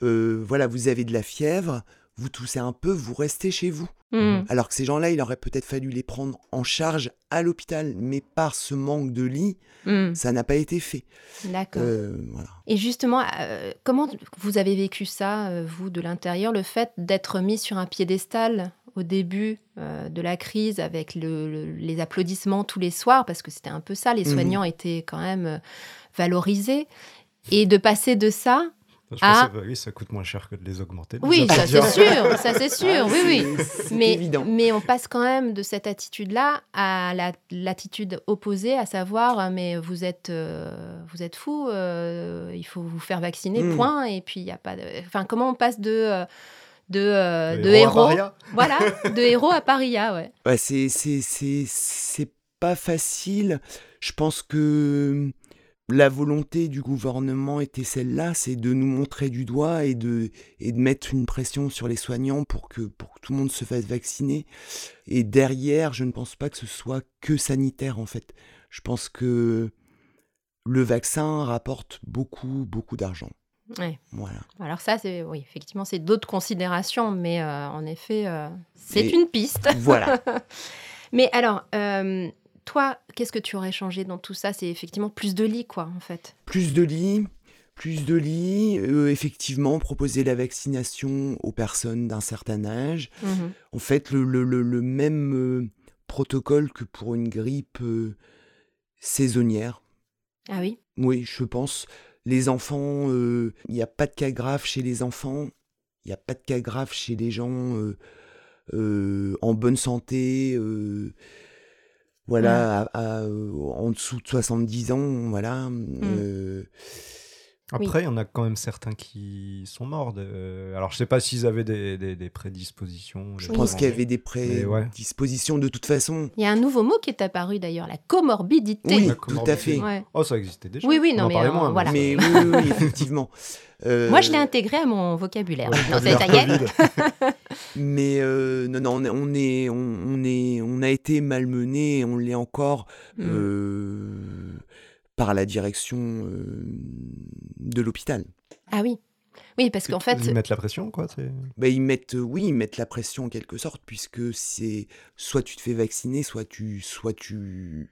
Speaker 1: euh, voilà, vous avez de la fièvre, vous toussez un peu, vous restez chez vous.
Speaker 3: hmm.
Speaker 1: Alors que ces gens-là, il aurait peut-être fallu les prendre en charge à l'hôpital, mais par ce manque de lits,
Speaker 3: Hmm,
Speaker 1: ça n'a pas été fait.
Speaker 3: D'accord.
Speaker 1: Euh, voilà.
Speaker 3: Et justement, euh, comment vous avez vécu ça, vous, de l'intérieur, le fait d'être mis sur un piédestal au début euh, de la crise avec les applaudissements tous les soirs, parce que c'était un peu ça, les mmh soignants étaient quand même valorisés. Et de passer de ça
Speaker 4: ah. oui, ça coûte moins cher que de les augmenter.
Speaker 3: oui, ça c'est sûr, ça c'est sûr, oui, oui. Mais, évident. mais on passe quand même de cette attitude-là à l'attitude opposée, à savoir, euh, mais vous êtes, euh, vous êtes fou, euh, il faut vous faire vacciner, hmm. point. Et puis il y a pas de, enfin, comment on passe de de, de héros, *laughs* voilà, de héros à paria, ouais.
Speaker 1: ouais c'est c'est pas facile. Je pense que la volonté du gouvernement était celle-là, c'est de nous montrer du doigt et de, et de mettre une pression sur les soignants pour que, pour que tout le monde se fasse vacciner. Et derrière, je ne pense pas que ce soit que sanitaire en fait. Je pense que le vaccin rapporte beaucoup, beaucoup d'argent.
Speaker 3: Voilà. Alors ça, c'est oui, effectivement, c'est d'autres considérations, mais euh, en effet, euh, c'est une piste.
Speaker 1: Voilà. *laughs*
Speaker 3: mais alors, euh, toi, qu'est-ce que tu aurais changé dans tout ça? C'est effectivement plus de lits, quoi, en fait.
Speaker 1: Plus de lits, plus de lits, euh, effectivement, proposer la vaccination aux personnes d'un certain âge. Mhm. En fait, le, même euh, protocole que pour une grippe euh, saisonnière.
Speaker 3: Ah oui?
Speaker 1: Oui, je pense. Les enfants, il n'y a pas de cas grave chez les enfants, il n'y a pas de cas grave chez les gens en bonne santé voilà, euh, en dessous de 70 ans, voilà. Mmh. Euh,
Speaker 4: après, il y en a quand même certains qui sont morts. Alors, je sais pas s'ils avaient des, prédispositions.
Speaker 1: Je pense qu'il y avait des prédispositions de toute façon.
Speaker 3: Il y a un nouveau mot qui est apparu d'ailleurs, la comorbidité.
Speaker 1: Oui, tout à fait.
Speaker 4: Oh, ça existait déjà.
Speaker 3: Oui, oui, non, mais,
Speaker 1: euh,
Speaker 3: moins, voilà.
Speaker 1: mais oui, *laughs* effectivement.
Speaker 3: Euh, Moi, je l'ai intégré à mon vocabulaire. non, ça *laughs*
Speaker 1: mais euh, non, non, on est, on, est, on a été malmené, on l'est encore. Mm par la direction euh, de l'hôpital.
Speaker 3: Ah oui. Oui, parce qu'en fait.
Speaker 4: Ils mettent la pression, quoi.
Speaker 1: Bah, ils mettent, euh, oui, ils mettent la pression en quelque sorte, puisque c'est soit tu te fais vacciner, soit tu, soit tu,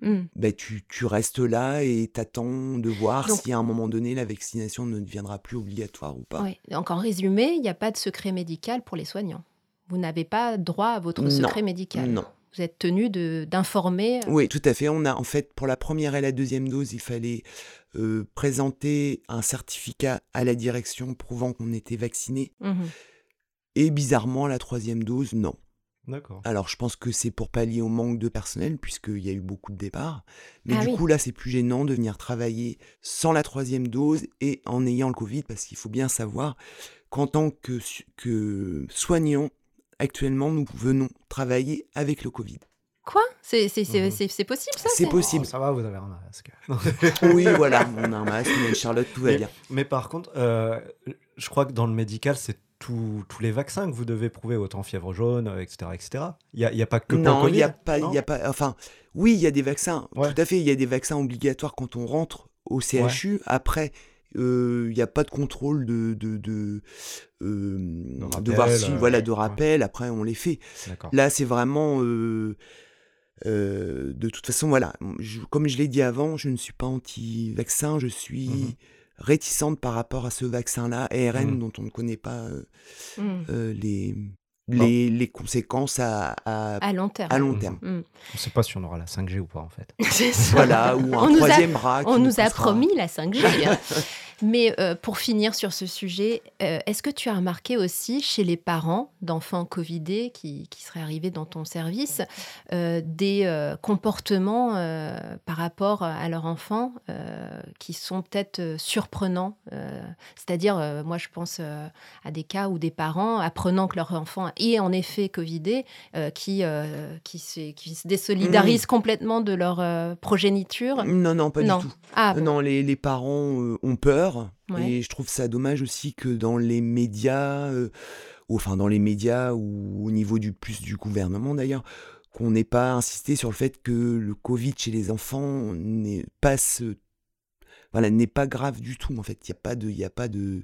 Speaker 1: bah, tu, tu, restes là et t'attends de voir si à un moment donné la vaccination ne deviendra plus obligatoire ou pas.
Speaker 3: Donc en résumé, il n'y a pas de secret médical pour les soignants. Vous n'avez pas droit à votre secret médical.
Speaker 1: Non
Speaker 3: vous êtes tenu d'informer.
Speaker 1: Oui, tout à fait. On a en fait pour la première et la deuxième dose, il fallait euh, présenter un certificat à la direction prouvant qu'on était vacciné. Mmh et bizarrement, la troisième dose, non.
Speaker 4: D'accord.
Speaker 1: Alors je pense que c'est pour pallier au manque de personnel puisqu'il y a eu beaucoup de départs. Mais ah du coup là c'est plus gênant de venir travailler sans la troisième dose et en ayant le Covid parce qu'il faut bien savoir qu'en tant que, que soignant, actuellement, nous venons travailler avec le Covid.
Speaker 3: Quoi? C'est possible ça?
Speaker 1: C'est possible.
Speaker 4: ça va, vous avez un masque. *laughs*
Speaker 1: oui, voilà, on a un masque, mais Charlotte, tout va
Speaker 4: mais,
Speaker 1: bien.
Speaker 4: Mais par contre, euh, je crois que dans le médical, c'est tous les vaccins que vous devez prouver, autant fièvre jaune, etc. etc. Il n'y a, a, pas que
Speaker 1: non,
Speaker 4: pour le
Speaker 1: Covid. Non, il n'y a, pas, a pas. Enfin, oui, il y a des vaccins. Tout à fait, il y a des vaccins obligatoires quand on rentre au CHU. Après, il euh, n'y a pas de contrôle de, de, de, euh, de voir si, voilà, de rappel, après on les fait. Là, c'est vraiment. Euh, de toute façon, voilà, comme je l'ai dit avant, je ne suis pas anti-vaccin, je suis mmh réticente par rapport à ce vaccin-là, ARN, mmh. dont on ne connaît pas mmh. les, les, les, conséquences à,
Speaker 3: à, long terme.
Speaker 1: À long terme.
Speaker 4: On ne sait pas si on aura la 5G ou pas, en fait. *laughs*
Speaker 1: voilà, ou un troisième bras.
Speaker 3: On nous a promis la 5G. *laughs* Mais euh, pour finir sur ce sujet, euh, est-ce que tu as remarqué aussi chez les parents d'enfants Covidés qui, qui, seraient arrivés dans ton service euh, des comportements par rapport à leur enfant qui sont peut-être surprenants C'est-à-dire, moi je pense à des cas où des parents, apprenant que leur enfant est en effet Covidé, qui, qui, se, qui se désolidarisent mmh. complètement de leur progéniture.
Speaker 1: Non, non, pas du tout. Ah, Non, les, les parents ont peur et je trouve ça dommage aussi que dans les médias, euh, ou enfin dans les médias ou au niveau du plus du gouvernement d'ailleurs, qu'on n'ait pas insisté sur le fait que le Covid chez les enfants n'est pas voilà n'est pas grave du tout en fait. Il n'y a pas de, il a pas de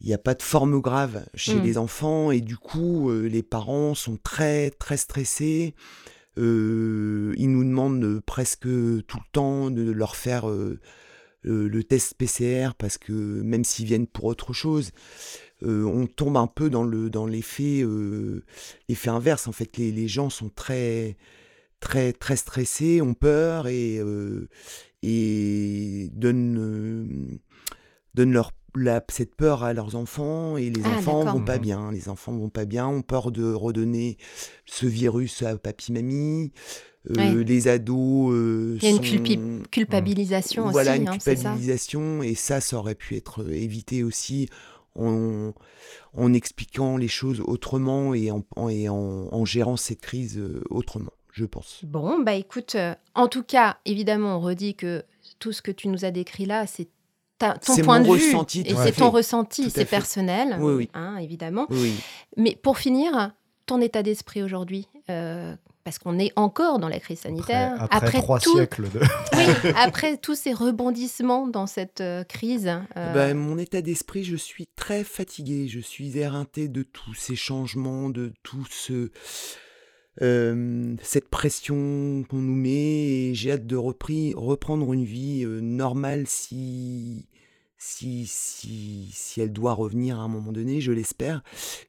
Speaker 1: il n'y a pas de forme grave chez mmh. les enfants et du coup euh, les parents sont très très stressés. Euh, ils nous demandent presque tout le temps de leur faire le test PCR parce que même s'ils viennent pour autre chose, euh, on tombe un peu dans le dans l'effet euh, l'effet inverse. En fait, les, les gens sont très très très stressés, ont peur et euh, et donnent euh, donnent leur la- cette peur à leurs enfants et les
Speaker 3: Ah,
Speaker 1: enfants vont pas
Speaker 4: Mhm.
Speaker 1: bien. Les enfants vont pas bien, ont peur de redonner ce virus à papy mamie. Euh,
Speaker 3: Ouais.
Speaker 1: Les ados euh,
Speaker 3: Il y a une
Speaker 1: sont-
Speaker 3: culpabilisation
Speaker 1: voilà
Speaker 3: aussi,
Speaker 1: une
Speaker 3: hein, ça?
Speaker 1: culpabilisation et ça ça aurait pu être euh, évité aussi en, en expliquant les choses autrement et en, en- et en, en gérant cette crise autrement je pense
Speaker 3: Bon, bah écoute, euh, en tout cas, évidemment, on redit que tout ce que tu nous as décrit là, c'est ta- ton
Speaker 1: C'est
Speaker 3: point
Speaker 1: mon
Speaker 3: de vue
Speaker 1: ressenti,
Speaker 3: et c'est
Speaker 1: fait.
Speaker 3: ton ressenti, c'est personnel,
Speaker 1: Oui, oui.
Speaker 3: hein, évidemment.
Speaker 1: oui
Speaker 3: Mais pour finir, ton état d'esprit aujourd'hui, euh, parce qu'on est encore dans la crise
Speaker 4: Après,
Speaker 3: sanitaire,
Speaker 4: après trois
Speaker 3: tout-
Speaker 4: siècles de. *laughs*
Speaker 3: oui, après tous ces rebondissements dans cette euh, crise, euh,
Speaker 1: Ben, mon état d'esprit, je suis très fatigué. Je suis éreinté de tous ces changements, de tout ce, euh, cette pression qu'on nous met. Et j'ai hâte de repris, reprendre une vie euh, normale si, si, si, si elle doit revenir à un moment donné, je l'espère.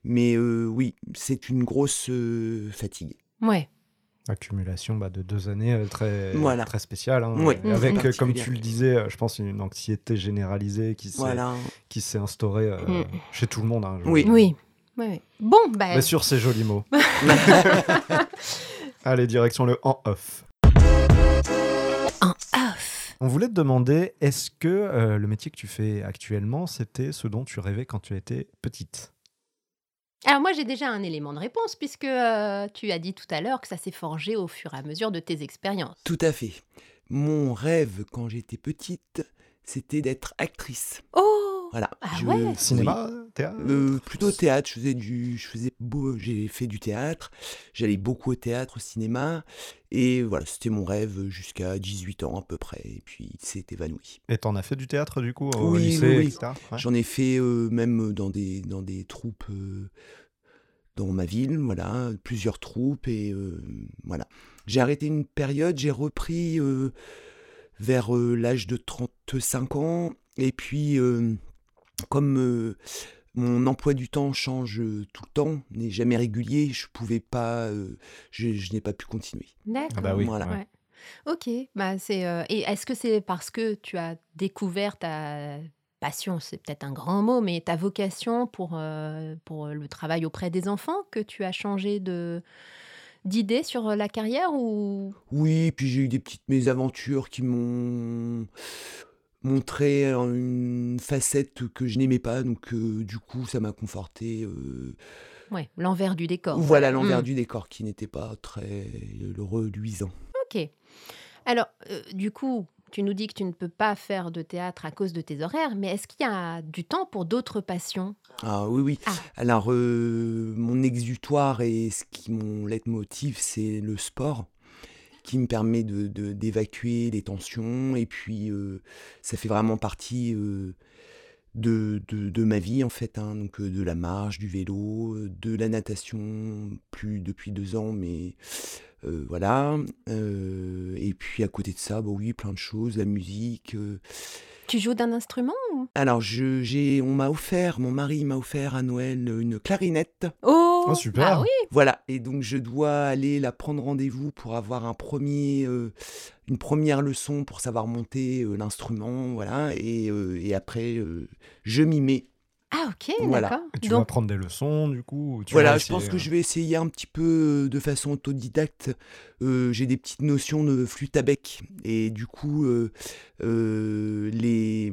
Speaker 1: Mais euh, oui, c'est une grosse euh, fatigue.
Speaker 3: ouais.
Speaker 4: Accumulation bah, de deux années très,
Speaker 1: Voilà.
Speaker 4: très spéciales. hein, avec, euh, comme tu le disais, je pense une anxiété généralisée qui s'est
Speaker 1: Voilà.
Speaker 4: qui s'est instaurée euh,
Speaker 3: Mm.
Speaker 4: chez tout le monde. hein,
Speaker 1: Oui.
Speaker 3: Oui. Oui, oui. Bon, bah,
Speaker 4: Mais sur ces jolis mots. *laughs* Allez, direction le en off.
Speaker 3: en off.
Speaker 4: On voulait te demander, est-ce que euh, le métier que tu fais actuellement, c'était ce dont tu rêvais quand tu étais petite?
Speaker 3: Alors moi j'ai déjà un élément de réponse puisque euh, tu as dit tout à l'heure que ça s'est forgé au fur et à mesure de tes expériences.
Speaker 1: Tout à fait. Mon rêve quand j'étais petite, c'était d'être actrice.
Speaker 3: Oh
Speaker 1: Voilà.
Speaker 3: Ah
Speaker 1: Je-
Speaker 3: ouais
Speaker 4: Cinéma, théâtre
Speaker 1: Euh, plutôt théâtre, je faisais du, je faisais beau, j'ai fait du théâtre, j'allais beaucoup au théâtre, au cinéma, et voilà, c'était mon rêve jusqu'à 18 ans à peu près, et puis il s'est évanoui.
Speaker 4: Et t'en as fait du théâtre du coup au
Speaker 1: Oui,
Speaker 4: lycée,
Speaker 1: oui, oui.
Speaker 4: etc. Ouais.
Speaker 1: J'en ai fait euh, même dans des, dans des troupes euh, dans ma ville, voilà, plusieurs troupes, et euh, voilà. J'ai arrêté une période, j'ai repris euh, vers euh, l'âge de 35 ans, et puis euh, comme euh, mon emploi du temps change euh, tout le temps, n'est jamais régulier, je pouvais pas, euh, je, je n'ai pas pu continuer.
Speaker 3: D'accord.
Speaker 4: Ah bah oui,
Speaker 1: Voilà.
Speaker 4: ouais.
Speaker 3: Ouais. Ok. Bah c'est. euh, Et est-ce que c'est parce que tu as découvert ta passion, c'est peut-être un grand mot, mais ta vocation pour euh, pour le travail auprès des enfants que tu as changé de d'idée sur la carrière ou?
Speaker 1: Oui, puis j'ai eu des petites mésaventures qui m'ont montré une facette que je n'aimais pas, donc euh, du coup ça m'a conforté. euh,
Speaker 3: ouais l'envers du décor.
Speaker 1: voilà l'envers
Speaker 3: Mm.
Speaker 1: du décor qui n'était pas très reluisant.
Speaker 3: Ok. Alors, euh, du coup, tu nous dis que tu ne peux pas faire de théâtre à cause de tes horaires, mais est-ce qu'il y a du temps pour d'autres passions?
Speaker 1: Ah oui, oui.
Speaker 3: Ah.
Speaker 1: Alors, euh, mon exutoire et ce qui mon leitmotiv, c'est le sport qui me permet de, de- d'évacuer les tensions. Et puis, euh, ça fait vraiment partie euh, de, de, de ma vie, en fait. hein. Donc, euh, de la marche, du vélo, de la natation, plus depuis deux ans, mais euh, voilà. Et puis, à côté de ça, bah oui, plein de choses, la musique.
Speaker 3: Tu joues d'un instrument ou?
Speaker 1: Alors, je, j'ai, on m'a offert, mon mari m'a offert à Noël une clarinette.
Speaker 3: Oh,
Speaker 4: Oh, super.
Speaker 3: Ah oui
Speaker 1: Voilà, et donc je dois aller la prendre rendez-vous pour avoir un premier, euh, une première leçon pour savoir monter euh, l'instrument, voilà, et, euh, et après je m'y mets.
Speaker 3: Ah ok,
Speaker 1: Voilà.
Speaker 3: d'accord.
Speaker 4: Tu vas prendre des leçons du coup tu
Speaker 1: voilà, je pense que
Speaker 4: euh,
Speaker 1: je vais essayer un petit peu euh, de façon autodidacte. Euh, j'ai des petites notions de flûte à bec, et du coup, euh, euh, les,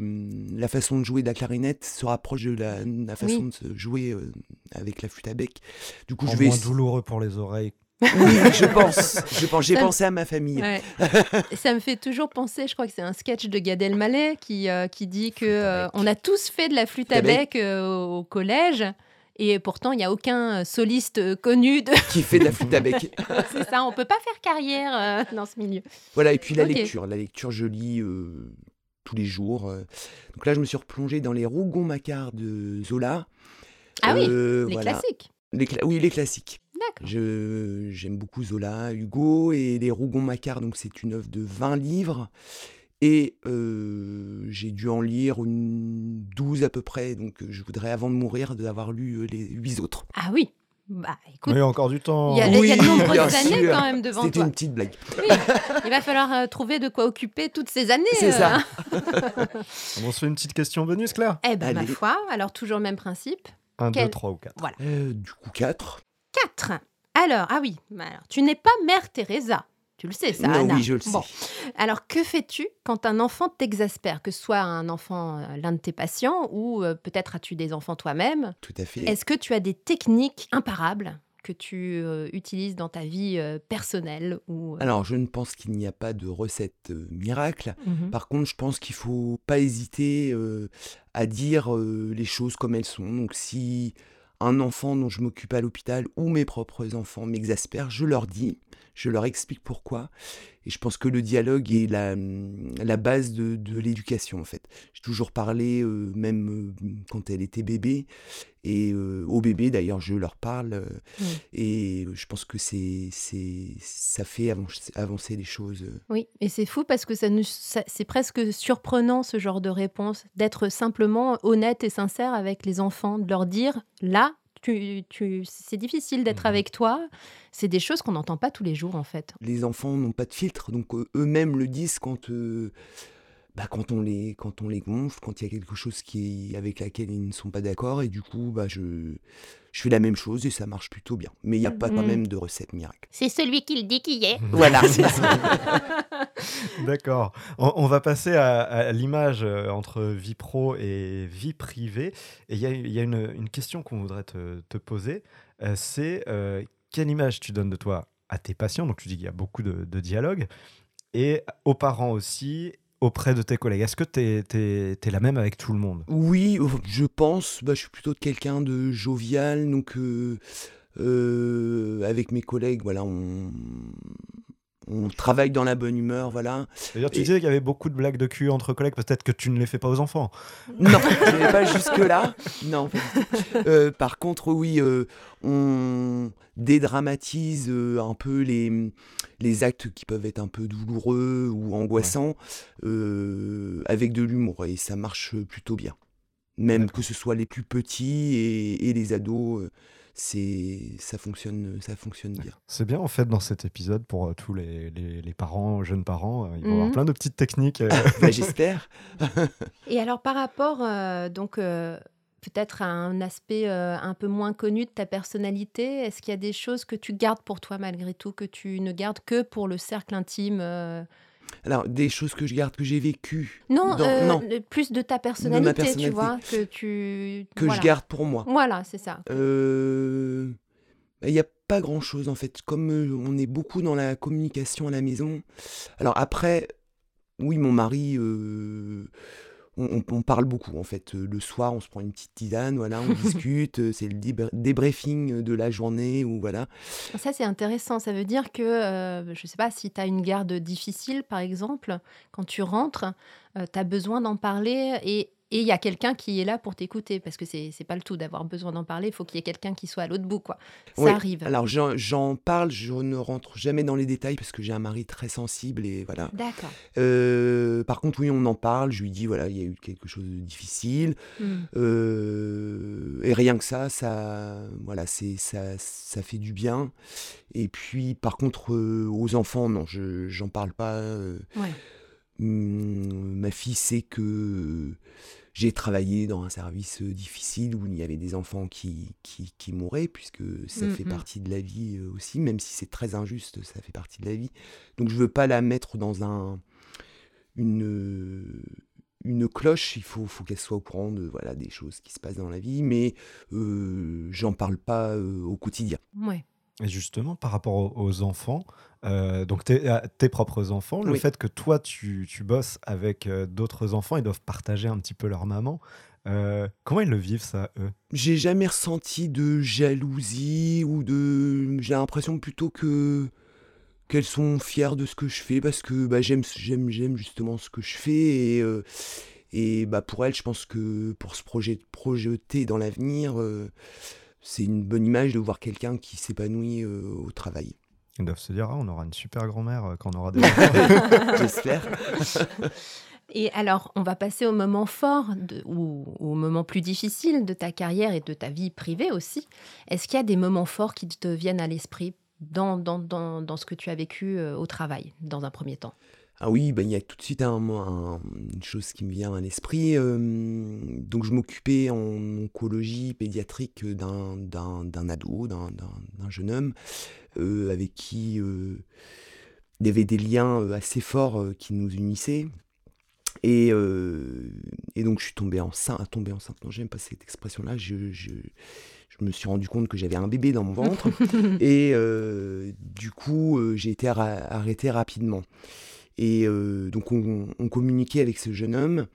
Speaker 1: la façon de jouer de la clarinette se rapproche de la, la façon
Speaker 3: Oui.
Speaker 1: de se jouer euh, avec la flûte à bec. Du coup,
Speaker 4: en
Speaker 1: je vais
Speaker 4: moins douloureux pour les oreilles.
Speaker 1: Oui, *laughs* je pense. Je pense. J'ai pensé à ma famille.
Speaker 3: ouais. *laughs* ça me fait toujours penser, je crois que c'est un sketch de Gad Elmaleh qui, euh, qui dit que euh, on a tous fait de la flûte
Speaker 1: à
Speaker 3: bec euh, au collège. Et pourtant, il n'y a aucun soliste connu de *laughs*
Speaker 1: qui fait de la flûte à bec.
Speaker 3: c'est ça. On peut pas faire carrière dans ce milieu.
Speaker 1: Voilà, et puis la lecture. La lecture, je lis tous les jours. Donc là, je me suis replongé dans les Rougon-Macquart de Zola.
Speaker 3: Ah oui, les
Speaker 1: voilà.
Speaker 3: classiques.
Speaker 1: Les cla- oui, les classiques. J'aime beaucoup Zola, Hugo et les Rougon-Macquart. Donc c'est une œuvre de 20 livres. Et euh, j'ai dû en lire une 12 à peu près, donc euh, je voudrais avant de mourir d'avoir lu euh, les huit autres.
Speaker 3: Ah oui Bah écoute,
Speaker 4: Il y a encore du temps.
Speaker 3: il y a, il y a de
Speaker 1: Oui,
Speaker 3: nombreuses années
Speaker 1: sûr.
Speaker 3: quand même devant
Speaker 1: C'était
Speaker 3: toi.
Speaker 1: une petite blague.
Speaker 3: Oui, il va falloir euh, trouver de quoi occuper toutes ces années.
Speaker 1: C'est ça.
Speaker 3: euh. *laughs*
Speaker 4: On se fait une petite question bonus, Claire
Speaker 3: Eh ben ma
Speaker 1: Allez.
Speaker 3: foi, alors toujours le même principe.
Speaker 4: 1, 2,
Speaker 3: Quel-
Speaker 4: 3 ou 4.
Speaker 3: Voilà.
Speaker 1: Euh, du coup, 4.
Speaker 3: 4. Alors, ah oui, bah alors, tu n'es pas mère Teresa. Tu le sais, ça,
Speaker 1: Non,
Speaker 3: Anna.
Speaker 1: oui, je le sais.
Speaker 3: Bon. Alors, que fais-tu quand un enfant t'exaspère Que ce soit un enfant, euh, l'un de tes patients, ou euh, peut-être as-tu des enfants toi-même?
Speaker 1: Tout à fait.
Speaker 3: Est-ce que tu as des techniques imparables que tu euh, utilises dans ta vie euh, personnelle ou, euh,
Speaker 1: Alors, je ne pense qu'il n'y a pas de recette miracle.
Speaker 3: mhm.
Speaker 1: Par contre, je pense qu'il faut pas hésiter à dire les choses comme elles sont. Donc, si un enfant dont je m'occupe à l'hôpital ou mes propres enfants m'exaspèrent, je leur dis, je leur explique pourquoi. Et je pense que le dialogue est la, la base de, de l'éducation, en fait. J'ai toujours parlé, euh, même euh, quand elle était bébé, et euh, au bébé d'ailleurs, je leur parle. euh. Et je pense que c'est, c'est, ça fait avancer, avancer les choses.
Speaker 3: Oui, et c'est fou parce que ça nous, ça- c'est presque surprenant ce genre de réponse, d'être simplement honnête et sincère avec les enfants, de leur dire là, tu, tu, c'est difficile d'être
Speaker 4: Mhm.
Speaker 3: avec toi. C'est des choses qu'on n'entend pas tous les jours en fait.
Speaker 1: les enfants n'ont pas de filtre, donc eux-mêmes le disent quand, euh, bah, quand, on les, quand on les gonfle, quand il y a quelque chose qui est, avec laquelle ils ne sont pas d'accord, et du coup, bah, je, je fais la même chose et ça marche plutôt bien. Mais il n'y a pas quand
Speaker 3: Mhm.
Speaker 1: même de recette miracle.
Speaker 3: C'est celui qui le dit qui est.
Speaker 1: Voilà, *laughs* c'est ça. *laughs*
Speaker 4: D'accord. On, on va passer à, à l'image euh, entre vie pro et vie privée. Et il y a, il y a une, une question qu'on voudrait te, te poser. Euh, c'est euh, quelle image tu donnes de toi à tes patients? Donc tu dis qu'il y a beaucoup de, de dialogue. Et aux parents aussi, auprès de tes collègues? Est-ce que tu es, la même avec tout le monde?
Speaker 1: Oui, je pense, bah, je suis plutôt quelqu'un de jovial, donc euh, euh, avec mes collègues, voilà, on, on travaille dans la bonne humeur, voilà.
Speaker 4: D'ailleurs, tu
Speaker 1: Et-
Speaker 4: disais qu'il y avait beaucoup de blagues de cul entre collègues. Peut-être que tu ne les fais pas aux enfants.
Speaker 1: Non, je pas jusque-là. Non. Euh, par contre, oui, euh, on dédramatise euh, un peu les, les actes qui peuvent être un peu douloureux ou angoissants avec de l'humour et ça marche plutôt bien. Même que ce soit les plus petits et, et les ados, c'est ça fonctionne, ça fonctionne bien.
Speaker 4: C'est bien en fait dans cet épisode pour euh, tous les, les- les parents, jeunes parents. euh, ils vont
Speaker 3: Mhm.
Speaker 4: avoir plein de petites techniques. euh, *laughs*
Speaker 1: Bah, J'espère. *laughs*
Speaker 3: Et alors par rapport euh, donc euh, peut-être à un aspect euh, un peu moins connu de ta personnalité, est-ce qu'il y a des choses que tu gardes pour toi malgré tout, que tu ne gardes que pour le cercle intime euh
Speaker 1: Alors, des choses que je garde, que j'ai vécues,
Speaker 3: Non,
Speaker 1: dans-
Speaker 3: euh,
Speaker 1: non,
Speaker 3: plus de ta personnalité, tu
Speaker 1: personnalité.
Speaker 3: vois, que tu
Speaker 1: que
Speaker 3: voilà.
Speaker 1: je garde pour moi.
Speaker 3: Voilà, c'est ça.
Speaker 1: Euh, Il n'y a pas grand-chose en fait. Comme euh, on est beaucoup dans la communication à la maison. Alors après, oui, mon mari, euh, on, on- on parle beaucoup en fait. Euh, Le soir, on se prend une petite tisane, voilà, on *laughs* discute. euh, C'est le débr- débriefing de la journée ou voilà.
Speaker 3: Ça, c'est intéressant. Ça veut dire que, euh, je ne sais pas, si tu as une garde difficile, par exemple, quand tu rentres, tu as besoin d'en parler et et il y a quelqu'un qui est là pour t'écouter. Parce que c'est c'est pas le tout d'avoir besoin d'en parler. Il faut qu'il y ait quelqu'un qui soit à l'autre bout. quoi. Ça
Speaker 1: Oui,
Speaker 3: arrive.
Speaker 1: Alors j'en j'en parle, je ne rentre jamais dans les détails parce que j'ai un mari très sensible et voilà.
Speaker 3: D'accord.
Speaker 1: Euh, par contre, oui, on en parle. Je lui dis voilà, il y a eu quelque chose de difficile.
Speaker 3: Hmm.
Speaker 1: Euh, et rien que ça, ça, voilà, c'est ça, ça fait du bien. Et puis, par contre, euh, aux enfants, non, je j'en parle pas.
Speaker 3: Ouais.
Speaker 1: hum, ma fille sait que j'ai travaillé dans un service euh, difficile où il y avait des enfants qui, qui, qui mouraient, puisque ça fait
Speaker 3: Mhm.
Speaker 1: partie de la vie euh, aussi, même si c'est très injuste, ça fait partie de la vie. Donc je veux pas la mettre dans un une une cloche, il faut, faut qu'elle soit au courant de voilà des choses qui se passent dans la vie, mais euh, j'en parle pas euh, au quotidien.
Speaker 3: Ouais.
Speaker 4: Et justement, par rapport aux, aux enfants, euh, donc tes, propres enfants, le
Speaker 1: Oui.
Speaker 4: fait que toi, tu, tu bosses avec euh, d'autres enfants, ils doivent partager un petit peu leur maman. Euh, comment ils le vivent, ça, eux?
Speaker 1: J'ai jamais ressenti de jalousie ou de. J'ai l'impression plutôt que qu'elles sont fières de ce que je fais parce que bah, j'aime j'aime j'aime justement ce que je fais et et bah pour elles je pense que pour se projet, projeter dans l'avenir c'est une bonne image de voir quelqu'un qui s'épanouit euh, au travail.
Speaker 4: Ils doivent se dire, ah, on aura une super grand-mère euh, quand on aura des *laughs* *laughs*
Speaker 1: J'espère. *laughs*
Speaker 3: Et alors, on va passer au moment fort de- ou au moment plus difficile de ta carrière et de ta vie privée aussi. Est-ce qu'il y a des moments forts qui te viennent à l'esprit dans, dans, dans, dans ce que tu as vécu euh, au travail, dans un premier temps?
Speaker 1: Ah oui, ben, il y a tout de suite un, un- une chose qui me vient à l'esprit. euh, donc, je m'occupais en oncologie pédiatrique d'un, d'un, d'un ado, d'un, d'un- jeune homme, euh, avec qui euh, il y avait des liens euh, assez forts qui nous unissaient. Et, et donc, je suis tombé enceinte. Tombé enceinte, non, j'aime pas cette expression-là. Je, je, je me suis rendu compte que j'avais un bébé dans mon ventre. *laughs* et du coup, j'ai été arrêté rapidement. Et euh, donc, on, on communiquait avec ce jeune homme.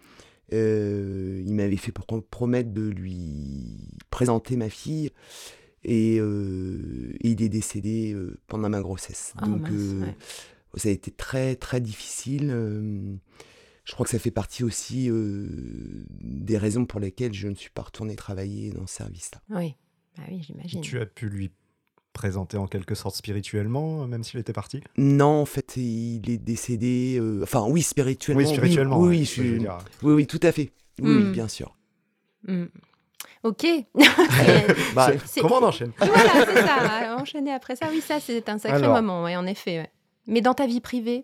Speaker 1: Euh, il m'avait fait pro- promettre de lui présenter ma fille. Et, euh, et il est décédé euh, pendant ma grossesse.
Speaker 3: Ah,
Speaker 1: donc,
Speaker 3: mince,
Speaker 1: euh,
Speaker 3: ouais.
Speaker 1: ça a été très, très difficile. euh, je crois que ça fait partie aussi euh, des raisons pour lesquelles je ne suis pas retourné travailler dans ce service-là.
Speaker 3: Oui, ah oui j'imagine.
Speaker 4: Tu as pu lui en quelque sorte spirituellement, euh, même s'il était parti
Speaker 1: Non, en fait, il est décédé. euh, Enfin, oui, spirituellement.
Speaker 4: Oui, spirituellement.
Speaker 1: Oui,
Speaker 4: ouais,
Speaker 1: oui,
Speaker 4: je
Speaker 1: oui, oui, tout à fait. Oui, oui,
Speaker 3: Hmm.
Speaker 1: bien sûr.
Speaker 3: Hmm. Ok. *laughs* *laughs*
Speaker 1: Bah,
Speaker 4: Comment on enchaîne
Speaker 3: voilà, c'est ça. Enchaîner après ça, oui, ça, c'est un sacré
Speaker 4: Alors.
Speaker 3: moment, ouais, en effet. ouais. Mais dans ta vie privée,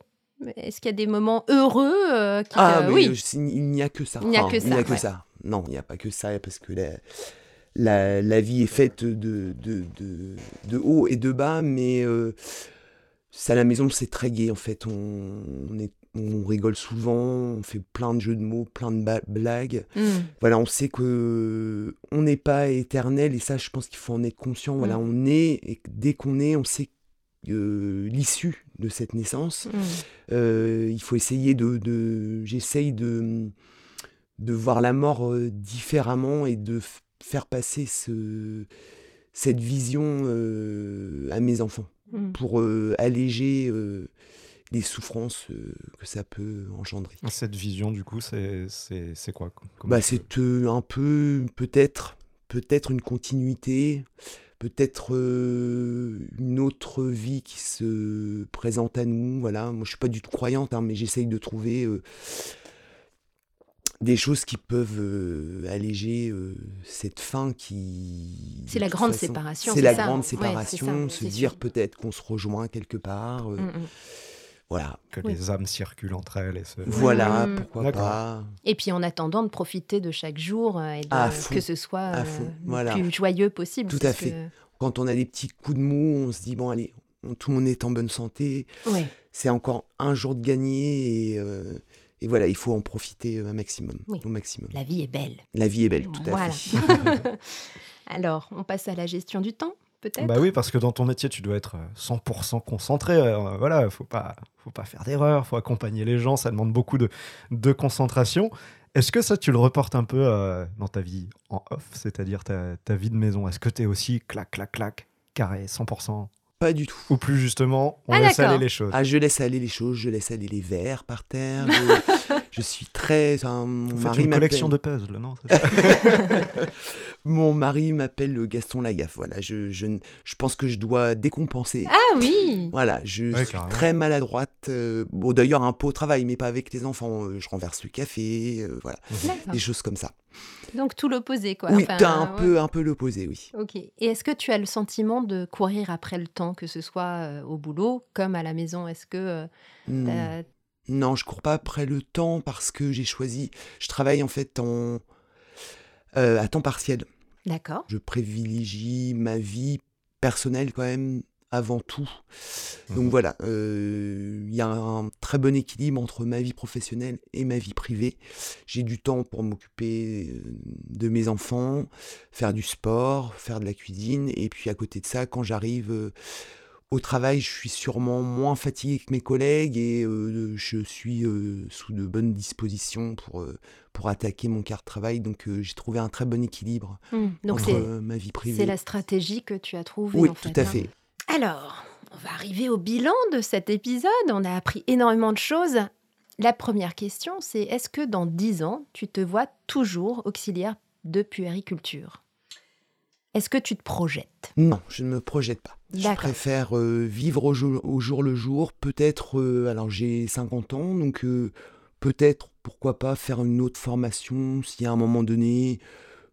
Speaker 3: est-ce qu'il y a des moments heureux euh, qui
Speaker 1: ah, mais
Speaker 3: Oui,
Speaker 1: il n'y a que ça.
Speaker 3: Il n'y a que
Speaker 1: Il n'y
Speaker 3: ça,
Speaker 1: a que
Speaker 3: ouais.
Speaker 1: ça. Non, il n'y a pas que ça, parce que la, la, la vie est faite de, de, de, de haut et de bas, mais euh, ça, à la maison, c'est très gai, en fait. On, on, est, on rigole souvent, on fait plein de jeux de mots, plein de blagues.
Speaker 3: Hmm.
Speaker 1: voilà, on sait que on n'est pas éternel et ça, je pense qu'il faut en être conscient. Voilà,
Speaker 3: Mm.
Speaker 1: on est et dès qu'on est, on sait euh, l'issue de cette naissance.
Speaker 3: Hmm.
Speaker 1: Euh, il faut essayer de, de- j'essaye de de voir la mort euh, différemment et de faire passer ce cette vision euh, à mes enfants
Speaker 3: Hmm.
Speaker 1: pour euh, alléger euh, les souffrances euh, que ça peut engendrer.
Speaker 4: Cette vision, du coup, c'est quoi?
Speaker 1: Bah, c'est euh, un peu, peut-être, peut-être une continuité, peut-être euh, une autre vie qui se présente à nous. Voilà, moi je suis pas du tout croyante, hein, mais j'essaye de trouver euh, des choses qui peuvent euh, alléger euh, cette fin qui.
Speaker 3: C'est la grande
Speaker 1: façon,
Speaker 3: séparation,
Speaker 1: C'est la
Speaker 3: ça.
Speaker 1: grande
Speaker 3: Ouais, c'est ça,
Speaker 1: séparation, se
Speaker 3: c'est
Speaker 1: dire peut-être qu'on se rejoint quelque part. euh,
Speaker 3: Hmm, hmm.
Speaker 1: Voilà,
Speaker 4: que
Speaker 3: oui.
Speaker 4: les âmes circulent entre elles et se...
Speaker 1: voilà,
Speaker 3: Mm.
Speaker 1: pourquoi pas.
Speaker 3: Et puis en attendant de profiter de chaque jour euh, et de-
Speaker 1: À fond.
Speaker 3: que ce soit euh, le
Speaker 1: voilà.
Speaker 3: plus joyeux possible.
Speaker 1: Tout à fait.
Speaker 3: que-
Speaker 1: quand on a des petits coups de mou, on se dit bon allez, on- tout le monde est en bonne santé,
Speaker 3: Ouais.
Speaker 1: c'est encore un jour de gagné et, euh, et voilà, il faut en profiter euh, un maximum,
Speaker 3: Oui.
Speaker 1: au maximum.
Speaker 3: La vie est belle.
Speaker 1: La vie est belle, tout à
Speaker 3: Voilà.
Speaker 1: fait. *laughs*
Speaker 3: Alors, on passe à la gestion du temps, peut-être
Speaker 4: Bah oui, parce que dans ton métier, tu dois être euh, 100% concentré. euh, voilà, faut pas, faut pas faire d'erreur, faut accompagner les gens, ça demande beaucoup de, de concentration. Est-ce que ça, tu le reportes un peu euh, dans ta vie en off, c'est-à-dire ta, ta vie de maison? Est-ce que tu es aussi clac, clac, clac, carré, 100%
Speaker 1: Pas du tout.
Speaker 4: Ou plus justement, on
Speaker 3: Ah,
Speaker 4: laisse aller les choses
Speaker 1: Ah, je laisse aller les choses, je laisse aller les verres par terre. Je, *laughs* je suis très. enfin, mon mari
Speaker 4: une collection de
Speaker 1: m'appelle-
Speaker 4: puzzles, non *laughs*
Speaker 1: Mon mari m'appelle le Gaston Lagaffe. Voilà, je, je, je pense que je dois décompenser.
Speaker 3: Ah oui
Speaker 1: Voilà, je
Speaker 4: Ouais,
Speaker 1: suis
Speaker 4: carrément.
Speaker 1: très maladroite. euh, bon, d'ailleurs, un peu au travail, mais pas avec les enfants. euh, je renverse le café, euh, voilà,
Speaker 3: D'accord.
Speaker 1: des choses comme ça.
Speaker 3: Donc tout l'opposé, quoi.
Speaker 1: oui,
Speaker 3: Enfin,
Speaker 1: un
Speaker 3: ouais.
Speaker 1: peu, un peu l'opposé, oui.
Speaker 3: Ok. Et est-ce que tu as le sentiment de courir après le temps, que ce soit au boulot comme à la maison? Est-ce que euh,
Speaker 1: Hmm. Non, je cours pas après le temps parce que j'ai choisi. Je travaille en fait en euh, à temps partiel.
Speaker 3: D'accord.
Speaker 1: Je privilégie ma vie personnelle quand même avant tout. Donc
Speaker 4: Mhm.
Speaker 1: voilà, euh, il y a un très bon équilibre entre ma vie professionnelle et ma vie privée. J'ai du temps pour m'occuper euh, de mes enfants, faire du sport, faire de la cuisine, et puis à côté de ça, quand j'arrive euh, au travail, je suis sûrement moins fatigué que mes collègues et euh, je suis euh, sous de bonnes dispositions pour, euh, pour attaquer mon quart de travail. Donc j'ai trouvé un très bon équilibre.
Speaker 3: Donc
Speaker 1: entre ma vie privée.
Speaker 3: c'est la stratégie que tu as trouvée
Speaker 1: Oui,
Speaker 3: en fait.
Speaker 1: tout à
Speaker 3: hein.
Speaker 1: fait.
Speaker 3: Alors, on va arriver au bilan de cet épisode. On a appris énormément de choses. La première question, c'est est-ce que dans 10 ans, tu te vois toujours auxiliaire de puériculture? Est-ce que tu te projettes?
Speaker 1: Non, je ne me projette pas. Je préfère euh, vivre au jour, au jour le jour. Peut-être, euh, alors j'ai 50 ans, donc euh, peut-être, pourquoi pas, faire une autre formation si à un moment donné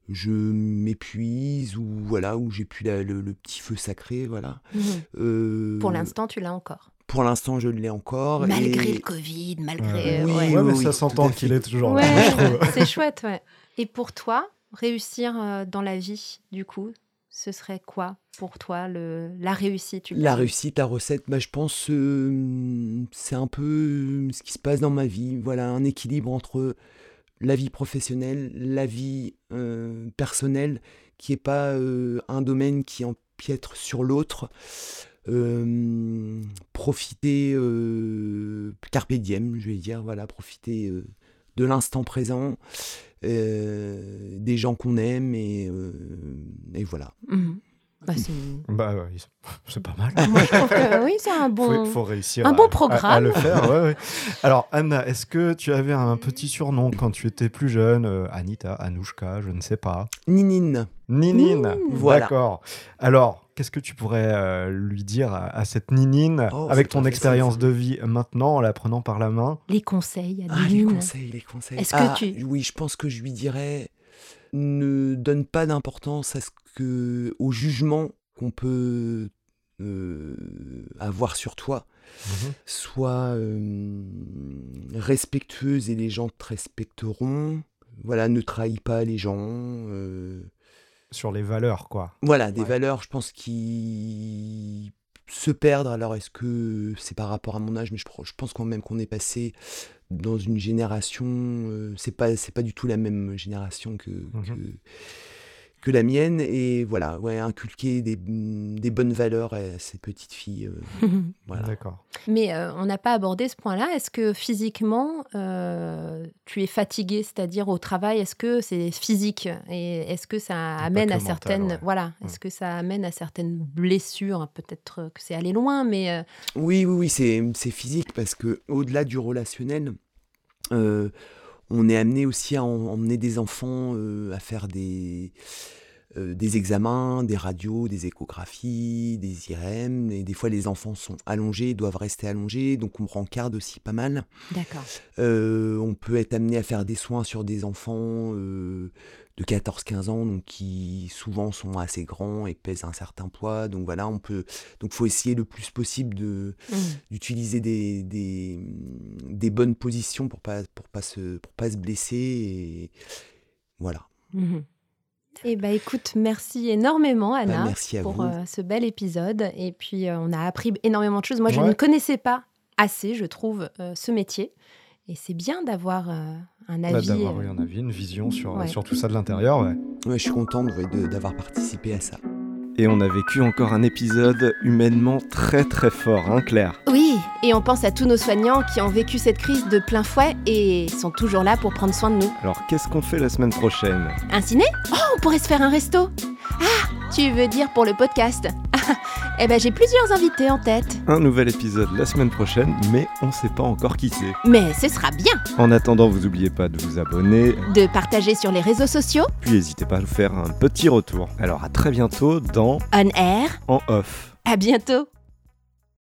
Speaker 1: je m'épuise ou voilà, où j'ai plus la- le, le petit feu sacré, voilà.
Speaker 3: Mhm.
Speaker 1: Euh,
Speaker 3: Pour l'instant, tu l'as encore.
Speaker 1: Pour l'instant, je l'ai encore.
Speaker 3: Malgré
Speaker 1: et-
Speaker 3: le Covid, malgré.
Speaker 4: Ouais.
Speaker 3: euh,
Speaker 1: Oui,
Speaker 3: ouais.
Speaker 4: Ouais, mais
Speaker 1: oui,
Speaker 4: ça s'entend qu'il est toujours
Speaker 3: Ouais,
Speaker 4: là. je trouve.
Speaker 3: c'est chouette, ouais. Et pour toi, réussir dans la vie, du coup, ce serait quoi pour toi la réussite
Speaker 1: La réussite, la recette, bah, je pense euh, c'est un peu euh, ce qui se passe dans ma vie. Voilà, un équilibre entre la vie professionnelle, la vie euh, personnelle, qui n'est pas un domaine qui empiètre sur l'autre. Profiter, carpe diem, je vais dire, voilà, profiter de l'instant présent, euh, des gens qu'on aime, et, euh, et voilà.
Speaker 3: Mhm. Bah, c'est
Speaker 4: Bah ouais, *laughs* c'est pas mal.
Speaker 3: Moi, je trouve que oui, c'est un bon.
Speaker 4: faut réussir
Speaker 3: un
Speaker 4: à,
Speaker 3: bon
Speaker 4: à- à
Speaker 3: programme.
Speaker 4: le faire. ouais, ouais. Alors, Anna, est-ce que tu avais un petit surnom quand tu étais plus jeune Euh, Anita, Anouchka, je ne sais pas.
Speaker 1: Ninine.
Speaker 4: Ninine.
Speaker 3: Mmh.
Speaker 1: Voilà.
Speaker 4: D'accord. Alors, qu'est-ce que tu pourrais euh, lui dire à, à cette Ninine
Speaker 1: Oh,
Speaker 4: avec ton expérience de vie maintenant, en la prenant par la main?
Speaker 3: Les conseils à
Speaker 1: Ah, les conseils, les conseils.
Speaker 3: Est-ce que
Speaker 1: Ah,
Speaker 3: tu-
Speaker 1: Oui, je pense que je lui dirais ne donne pas d'importance à ce que, au jugement qu'on peut euh, avoir sur toi.
Speaker 4: Mhm.
Speaker 1: Sois euh, respectueuse et les gens te respecteront. Voilà, ne trahis pas les gens. euh,
Speaker 4: sur les valeurs, quoi.
Speaker 1: voilà, des
Speaker 4: Ouais.
Speaker 1: valeurs, je pense, qui se perdre. Alors, est-ce que c'est par rapport à mon âge? Mais je, je pense quand même qu'on est passé dans une génération. euh, c'est pas, c'est pas du tout la même génération que,
Speaker 4: Mhm.
Speaker 1: que, que la mienne. Et voilà, ouais, inculquer des, des bonnes valeurs à ces petites filles. euh, *laughs* voilà.
Speaker 4: D'accord.
Speaker 3: Mais euh, on n'a pas abordé ce point-là. Est-ce que physiquement, euh, tu es fatigué, c'est-à-dire au travail Est-ce que c'est physique Et est-ce que ça amène
Speaker 4: que
Speaker 3: à
Speaker 4: mental,
Speaker 3: certaines,
Speaker 4: ouais.
Speaker 3: voilà, est-ce que ça amène à certaines blessures? Peut-être que c'est aller loin, mais euh,
Speaker 1: Oui, oui, oui, c'est, c'est physique parce que au-delà du relationnel, euh, on est amené aussi à en- emmener des enfants euh, à faire des, euh, des examens, des radios, des échographies, des IRM. Et des fois, les enfants sont allongés, doivent rester allongés, donc on rencarde aussi pas mal.
Speaker 3: d'accord.
Speaker 1: Euh, on peut être amené à faire des soins sur des enfants euh, de 14-15 ans, donc qui souvent sont assez grands et pèsent un certain poids. Donc voilà, on peut. Donc faut essayer le plus possible de
Speaker 3: Mhm.
Speaker 1: d'utiliser des, des, des bonnes positions pour pas pour pas se pour pas se blesser et voilà.
Speaker 3: Mhm. Eh ben, écoute, merci énormément, Anna,
Speaker 1: Bah, merci à
Speaker 3: pour
Speaker 1: vous.
Speaker 3: euh, ce bel épisode. Et puis, euh, on a appris énormément de choses. Moi, je ne connaissais pas assez, je trouve, euh, ce métier. Et c'est bien d'avoir euh, un
Speaker 4: Bah,
Speaker 3: avis.
Speaker 4: D'avoir
Speaker 3: euh,
Speaker 4: eu un avis, une vision sur,
Speaker 3: ouais.
Speaker 4: sur tout ça de l'intérieur, ouais.
Speaker 1: Ouais, je suis contente d'avoir participé à ça.
Speaker 2: Et on a vécu encore un épisode humainement très très fort, hein Claire?
Speaker 3: Oui, et on pense à tous nos soignants qui ont vécu cette crise de plein fouet et sont toujours là pour prendre soin de nous.
Speaker 2: Alors qu'est-ce qu'on fait la semaine prochaine?
Speaker 3: Un ciné? Oh, on pourrait se faire un resto Ah, tu veux dire pour le podcast *laughs* Eh ben, j'ai plusieurs invités en tête.
Speaker 2: Un nouvel épisode la semaine prochaine, mais on sait pas encore qui c'est.
Speaker 3: Mais ce sera bien
Speaker 2: En attendant, vous oubliez pas de vous abonner,
Speaker 3: de partager sur les réseaux sociaux,
Speaker 2: puis n'hésitez pas à nous faire un petit retour. Alors à très bientôt dans
Speaker 3: on air.
Speaker 2: En Off.
Speaker 3: À bientôt